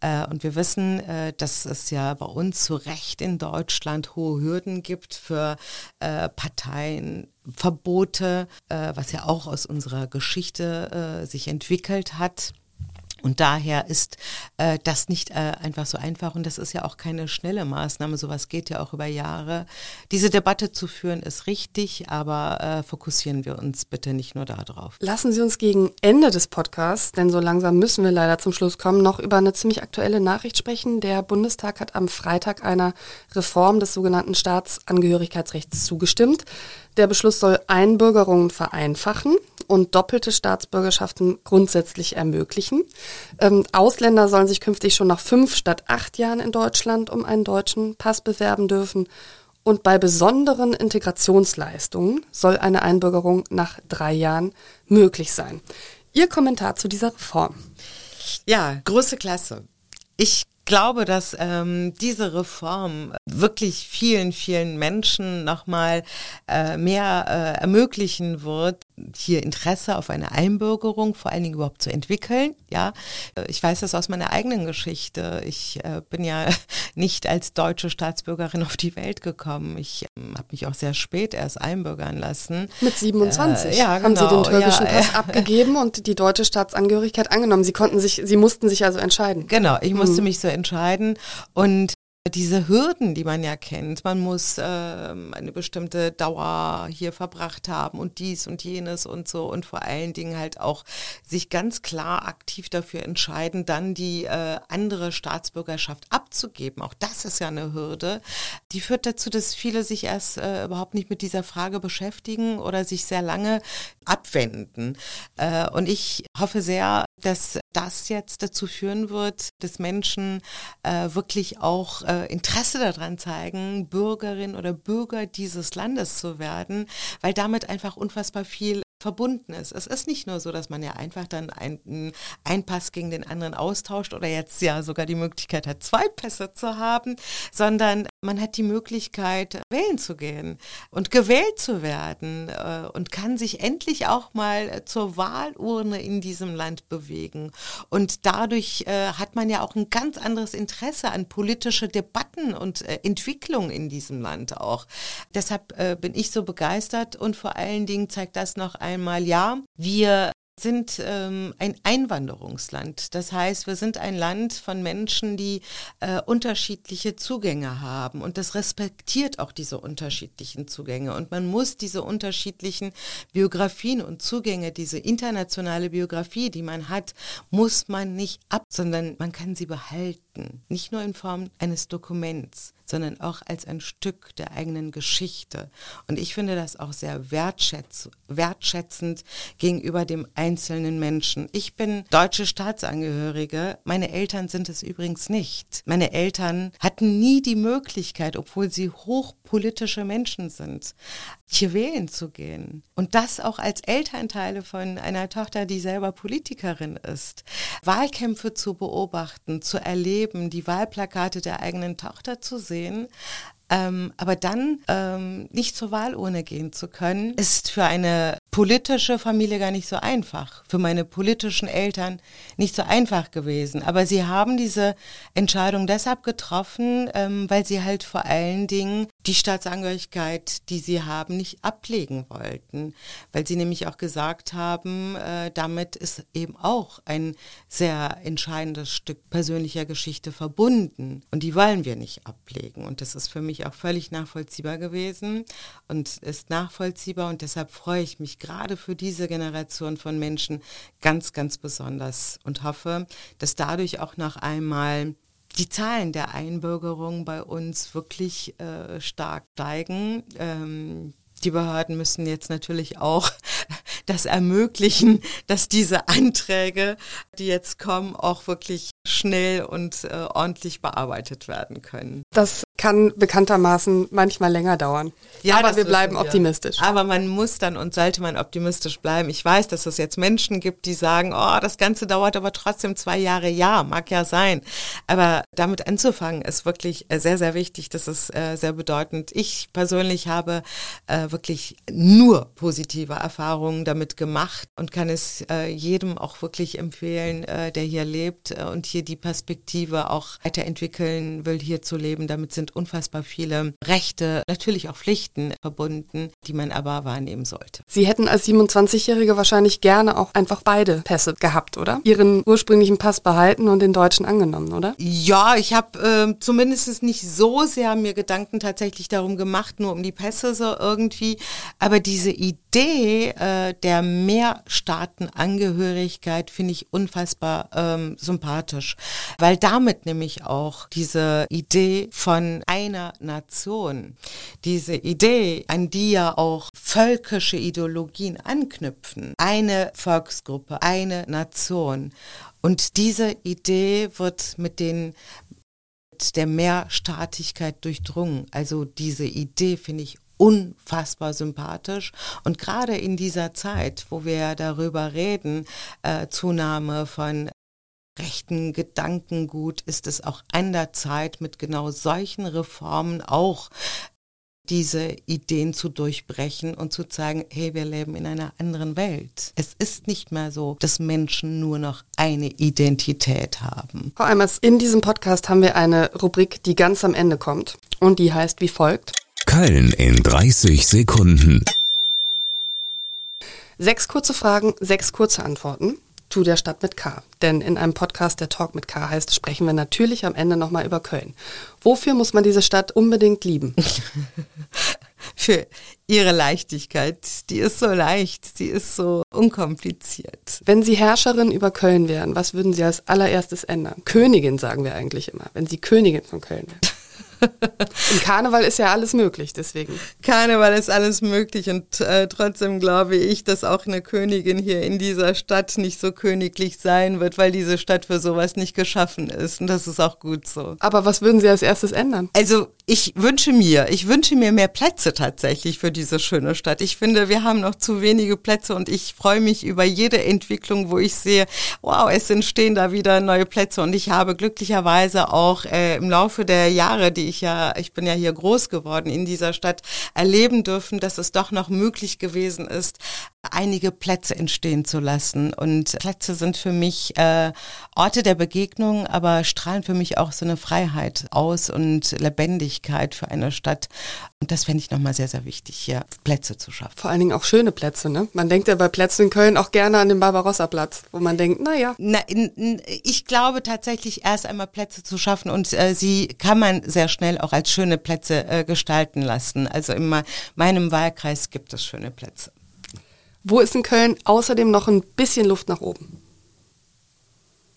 Äh, und wir wissen, äh, dass es ja bei uns zu Recht in Deutschland hohe Hürden gibt für äh, Parteien, Verbote, äh, was ja auch aus unserer Geschichte äh, sich entwickelt hat. Und daher ist äh, das nicht äh, einfach so einfach und das ist ja auch keine schnelle Maßnahme. Sowas geht ja auch über Jahre. Diese Debatte zu führen ist richtig, aber äh, fokussieren wir uns bitte nicht nur darauf. Lassen Sie uns gegen Ende des Podcasts, denn so langsam müssen wir leider zum Schluss kommen, noch über eine ziemlich aktuelle Nachricht sprechen. Der Bundestag hat am Freitag einer Reform des sogenannten Staatsangehörigkeitsrechts zugestimmt. Der Beschluss soll Einbürgerungen vereinfachen und doppelte Staatsbürgerschaften grundsätzlich ermöglichen. Ähm, Ausländer sollen sich künftig schon nach fünf statt acht Jahren in Deutschland um einen deutschen Pass bewerben dürfen. Und bei besonderen Integrationsleistungen soll eine Einbürgerung nach drei Jahren möglich sein. Ihr Kommentar zu dieser Reform? Ja, große Klasse. Ich glaube, dass ähm, diese Reform wirklich vielen, vielen Menschen nochmal äh, mehr äh, ermöglichen wird, hier Interesse auf eine Einbürgerung vor allen Dingen überhaupt zu entwickeln. Ja, ich weiß das aus meiner eigenen Geschichte. Ich äh, bin ja nicht als deutsche Staatsbürgerin auf die Welt gekommen. Ich ähm, habe mich auch sehr spät erst einbürgern lassen. Mit 27 äh, ja, haben genau, Sie den türkischen ja, Pass abgegeben und die deutsche Staatsangehörigkeit angenommen. Sie konnten sich, Sie mussten sich also entscheiden. Genau, ich musste mhm. mich so entscheiden und diese Hürden, die man ja kennt, man muss äh, eine bestimmte Dauer hier verbracht haben und dies und jenes und so und vor allen Dingen halt auch sich ganz klar aktiv dafür entscheiden, dann die äh, andere Staatsbürgerschaft abzugeben. Auch das ist ja eine Hürde. Die führt dazu, dass viele sich erst äh, überhaupt nicht mit dieser Frage beschäftigen oder sich sehr lange abwenden. Äh, und ich hoffe sehr, dass das jetzt dazu führen wird, dass Menschen äh, wirklich auch äh, Interesse daran zeigen, Bürgerin oder Bürger dieses Landes zu werden, weil damit einfach unfassbar viel verbunden ist. Es ist nicht nur so, dass man ja einfach dann einen Pass gegen den anderen austauscht oder jetzt ja sogar die Möglichkeit hat, zwei Pässe zu haben, sondern man hat die Möglichkeit, wählen zu gehen und gewählt zu werden äh, und kann sich endlich auch mal zur Wahlurne in diesem Land bewegen. Und dadurch äh, hat man ja auch ein ganz anderes Interesse an politische Debatten und äh, Entwicklung in diesem Land auch. Deshalb bin ich so begeistert und vor allen Dingen zeigt das noch einmal, ja, wir sind ähm, ein Einwanderungsland. Das heißt, wir sind ein Land von Menschen, die äh, unterschiedliche Zugänge haben und das respektiert auch diese unterschiedlichen Zugänge. Und man muss diese unterschiedlichen Biografien und Zugänge, diese internationale Biografie, die man hat, muss man nicht ab, sondern man kann sie behalten. Nicht nur in Form eines Dokuments, sondern auch als ein Stück der eigenen Geschichte. Und ich finde das auch sehr wertschätz wertschätzend gegenüber dem einzelnen Menschen. Ich bin deutsche Staatsangehörige. Meine Eltern sind es übrigens nicht. Meine Eltern hatten nie die Möglichkeit, obwohl sie hochpolitische Menschen sind, hier wählen zu gehen. Und das auch als Elternteile von einer Tochter, die selber Politikerin ist. Wahlkämpfe zu beobachten, zu erleben, die Wahlplakate der eigenen Tochter zu sehen, ähm, aber dann ähm, nicht zur Wahlurne gehen zu können, ist für eine politische Familie gar nicht so einfach. Für meine politischen Eltern nicht so einfach gewesen. Aber sie haben diese Entscheidung deshalb getroffen, ähm, weil sie halt vor allen Dingen die Staatsangehörigkeit, die sie haben, nicht ablegen wollten. Weil sie nämlich auch gesagt haben, äh, damit ist eben auch ein sehr entscheidendes Stück persönlicher Geschichte verbunden. Und die wollen wir nicht ablegen. Und das ist für mich auch völlig nachvollziehbar gewesen und ist nachvollziehbar. Und deshalb freue ich mich gerade für diese Generation von Menschen ganz, ganz besonders und hoffe, dass dadurch auch noch einmal die Zahlen der Einbürgerung bei uns wirklich äh, stark steigen. Ähm, Die Behörden müssen jetzt natürlich auch das ermöglichen, dass diese Anträge, die jetzt kommen, auch wirklich schnell und äh, ordentlich bearbeitet werden können. Das kann bekanntermaßen manchmal länger dauern. Ja, aber wir bleiben wir. optimistisch. Aber man muss dann und sollte man optimistisch bleiben. Ich weiß, dass es jetzt Menschen gibt, die sagen, oh, das Ganze dauert aber trotzdem zwei Jahre. Ja, mag ja sein. Aber damit anzufangen ist wirklich äh, sehr, sehr wichtig. Das ist äh, sehr bedeutend. Ich persönlich habe äh, wirklich nur positive Erfahrungen damit gemacht und kann es äh, jedem auch wirklich empfehlen, äh, der hier lebt und hier die Perspektive auch weiterentwickeln will, hier zu leben. Damit sind unfassbar viele Rechte, natürlich auch Pflichten verbunden, die man aber wahrnehmen sollte. Sie hätten als 27-Jährige wahrscheinlich gerne auch einfach beide Pässe gehabt, oder? Ihren ursprünglichen Pass behalten und den deutschen angenommen, oder? Ja, ich habe äh, zumindest nicht so sehr mir Gedanken tatsächlich darum gemacht, nur um die Pässe so irgendwie. Aber diese Idee äh, der Mehrstaatenangehörigkeit finde ich unfassbar ähm, sympathisch, weil damit nämlich auch diese Idee von einer Nation. Diese Idee, an die ja auch völkische Ideologien anknüpfen. Eine Volksgruppe, eine Nation. Und diese Idee wird mit den der Mehrstaatigkeit durchdrungen. Also diese Idee finde ich unfassbar sympathisch. Und gerade in dieser Zeit, wo wir darüber reden, äh, Zunahme von rechten Gedankengut ist es auch an der Zeit, mit genau solchen Reformen auch diese Ideen zu durchbrechen und zu zeigen, hey, wir leben in einer anderen Welt. Es ist nicht mehr so, dass Menschen nur noch eine Identität haben. Frau Eimers, in diesem Podcast haben wir eine Rubrik, die ganz am Ende kommt und die heißt wie folgt. Köln in 30 Sekunden. Sechs kurze Fragen, sechs kurze Antworten zu der Stadt mit K. Denn in einem Podcast, der Talk mit K heißt, sprechen wir natürlich am Ende nochmal über Köln. Wofür muss man diese Stadt unbedingt lieben? Für ihre Leichtigkeit. Die ist so leicht, sie ist so unkompliziert. Wenn Sie Herrscherin über Köln wären, was würden Sie als allererstes ändern? Königin sagen wir eigentlich immer, wenn Sie Königin von Köln wären. Im Karneval ist ja alles möglich, deswegen. Karneval ist alles möglich und äh, trotzdem glaube ich, dass auch eine Königin hier in dieser Stadt nicht so königlich sein wird, weil diese Stadt für sowas nicht geschaffen ist und das ist auch gut so. Aber was würden Sie als erstes ändern? Also ich wünsche mir, ich wünsche mir mehr Plätze tatsächlich für diese schöne Stadt. Ich finde, wir haben noch zu wenige Plätze und ich freue mich über jede Entwicklung, wo ich sehe, wow, es entstehen da wieder neue Plätze und ich habe glücklicherweise auch äh, im Laufe der Jahre, die ich ja, ich bin ja hier groß geworden in dieser Stadt, erleben dürfen, dass es doch noch möglich gewesen ist, einige Plätze entstehen zu lassen. Und Plätze sind für mich äh, Orte der Begegnung, aber strahlen für mich auch so eine Freiheit aus und Lebendigkeit für eine Stadt. Und das fände ich nochmal sehr, sehr wichtig, hier Plätze zu schaffen. Vor allen Dingen auch schöne Plätze, ne? Man denkt ja bei Plätzen in Köln auch gerne an den Barbarossa-Platz, wo man denkt, naja. Na, ich glaube tatsächlich erst einmal Plätze zu schaffen und äh, sie kann man sehr schnell auch als schöne Plätze äh, gestalten lassen. Also in meinem Wahlkreis gibt es schöne Plätze. Wo ist in Köln außerdem noch ein bisschen Luft nach oben?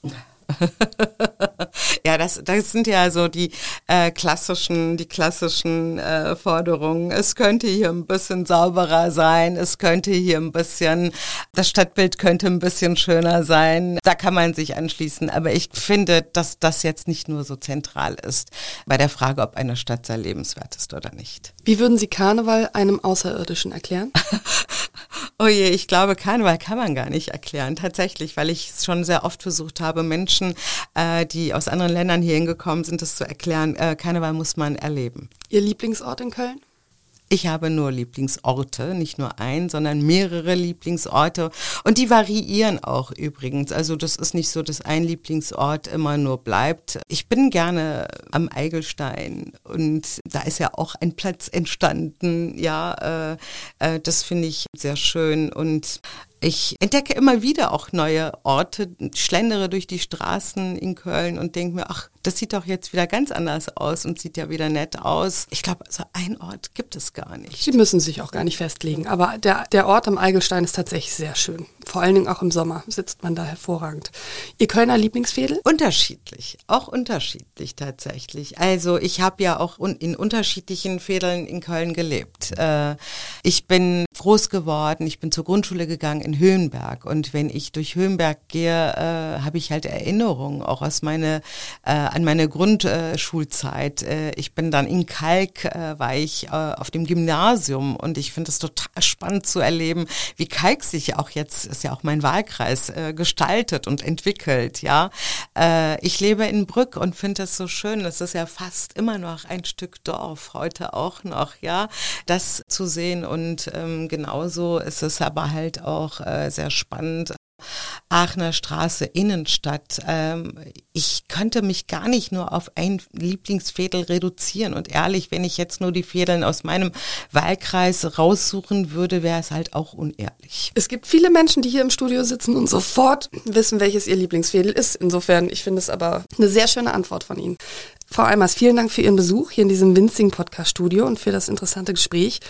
ja, das, das sind ja so die äh, klassischen, die klassischen äh, Forderungen. Es könnte hier ein bisschen sauberer sein, es könnte hier ein bisschen, das Stadtbild könnte ein bisschen schöner sein. Da kann man sich anschließen. Aber ich finde, dass das jetzt nicht nur so zentral ist bei der Frage, ob eine Stadt sehr lebenswert ist oder nicht. Wie würden Sie Karneval einem Außerirdischen erklären? Oh je, ich glaube, Karneval kann man gar nicht erklären, tatsächlich, weil ich es schon sehr oft versucht habe, Menschen, äh, die aus anderen Ländern hier hingekommen sind, das zu erklären. Äh, Karneval muss man erleben. Ihr Lieblingsort in Köln? Ich habe nur Lieblingsorte, nicht nur ein, sondern mehrere Lieblingsorte. Und die variieren auch übrigens. Also das ist nicht so, dass ein Lieblingsort immer nur bleibt. Ich bin gerne am Eigelstein und da ist ja auch ein Platz entstanden. Ja, äh, äh, das finde ich sehr schön. Und ich entdecke immer wieder auch neue Orte, schlendere durch die Straßen in Köln und denke mir, ach, das sieht doch jetzt wieder ganz anders aus und sieht ja wieder nett aus. Ich glaube, so ein Ort gibt es gar nicht. Sie müssen sich auch gar nicht festlegen, aber der, der Ort am Eigelstein ist tatsächlich sehr schön. Vor allen Dingen auch im Sommer sitzt man da hervorragend. Ihr Kölner Lieblingsfädel? Unterschiedlich, auch unterschiedlich tatsächlich. Also ich habe ja auch in unterschiedlichen Fädeln in Köln gelebt. Äh, Ich bin groß geworden, ich bin zur Grundschule gegangen in Höhenberg und wenn ich durch Höhenberg gehe, äh, habe ich halt Erinnerungen auch aus meine, äh, an meine Grundschulzeit. Äh, ich bin dann in Kalk, äh, war ich äh, auf dem Gymnasium und ich finde es total spannend zu erleben, wie Kalk sich auch jetzt, ist ja auch mein Wahlkreis, äh, gestaltet und entwickelt, ja. Äh, ich lebe in Brück und finde es so schön, es ist ja fast immer noch ein Stück Dorf, heute auch noch, ja, das zu sehen und ähm, genauso ist es aber halt auch äh, sehr spannend, Aachener Straße, Innenstadt. Ähm, ich könnte mich gar nicht nur auf ein Lieblingsfädel reduzieren. Und ehrlich, wenn ich jetzt nur die Fädeln aus meinem Wahlkreis raussuchen würde, wäre es halt auch unehrlich. Es gibt viele Menschen, die hier im Studio sitzen und sofort wissen, welches ihr Lieblingsfädel ist. Insofern, ich finde es aber eine sehr schöne Antwort von Ihnen. Frau Eimers, vielen Dank für Ihren Besuch hier in diesem winzigen Podcast-Studio und für das interessante Gespräch.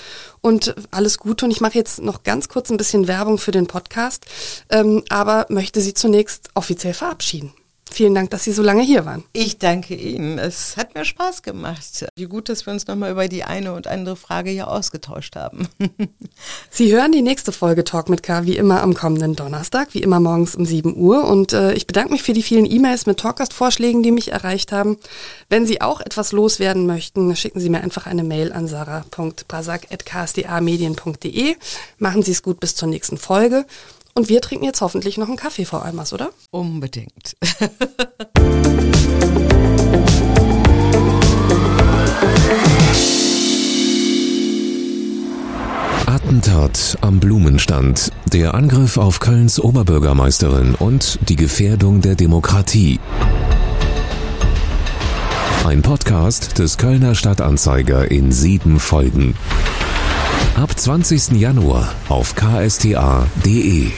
Und alles Gute. Und ich mache jetzt noch ganz kurz ein bisschen Werbung für den Podcast, ähm, aber möchte Sie zunächst offiziell verabschieden. Vielen Dank, dass Sie so lange hier waren. Ich danke Ihnen. Es hat mir Spaß gemacht. Wie gut, dass wir uns nochmal über die eine und andere Frage hier ausgetauscht haben. Sie hören die nächste Folge Talk mit K wie immer am kommenden Donnerstag, wie immer morgens um 7 Uhr. Und äh, ich bedanke mich für die vielen E-Mails mit Talkgast-Vorschlägen, die mich erreicht haben. Wenn Sie auch etwas loswerden möchten, schicken Sie mir einfach eine Mail an sarah.brasak.ksdamedien.de. Machen Sie es gut bis zur nächsten Folge. Und wir trinken jetzt hoffentlich noch einen Kaffee vor Eimers, oder? Unbedingt. Attentat am Blumenstand, der Angriff auf Kölns Oberbürgermeisterin und die Gefährdung der Demokratie. Ein Podcast des Kölner Stadtanzeiger in sieben Folgen. Ab 20. Januar auf ksta.de.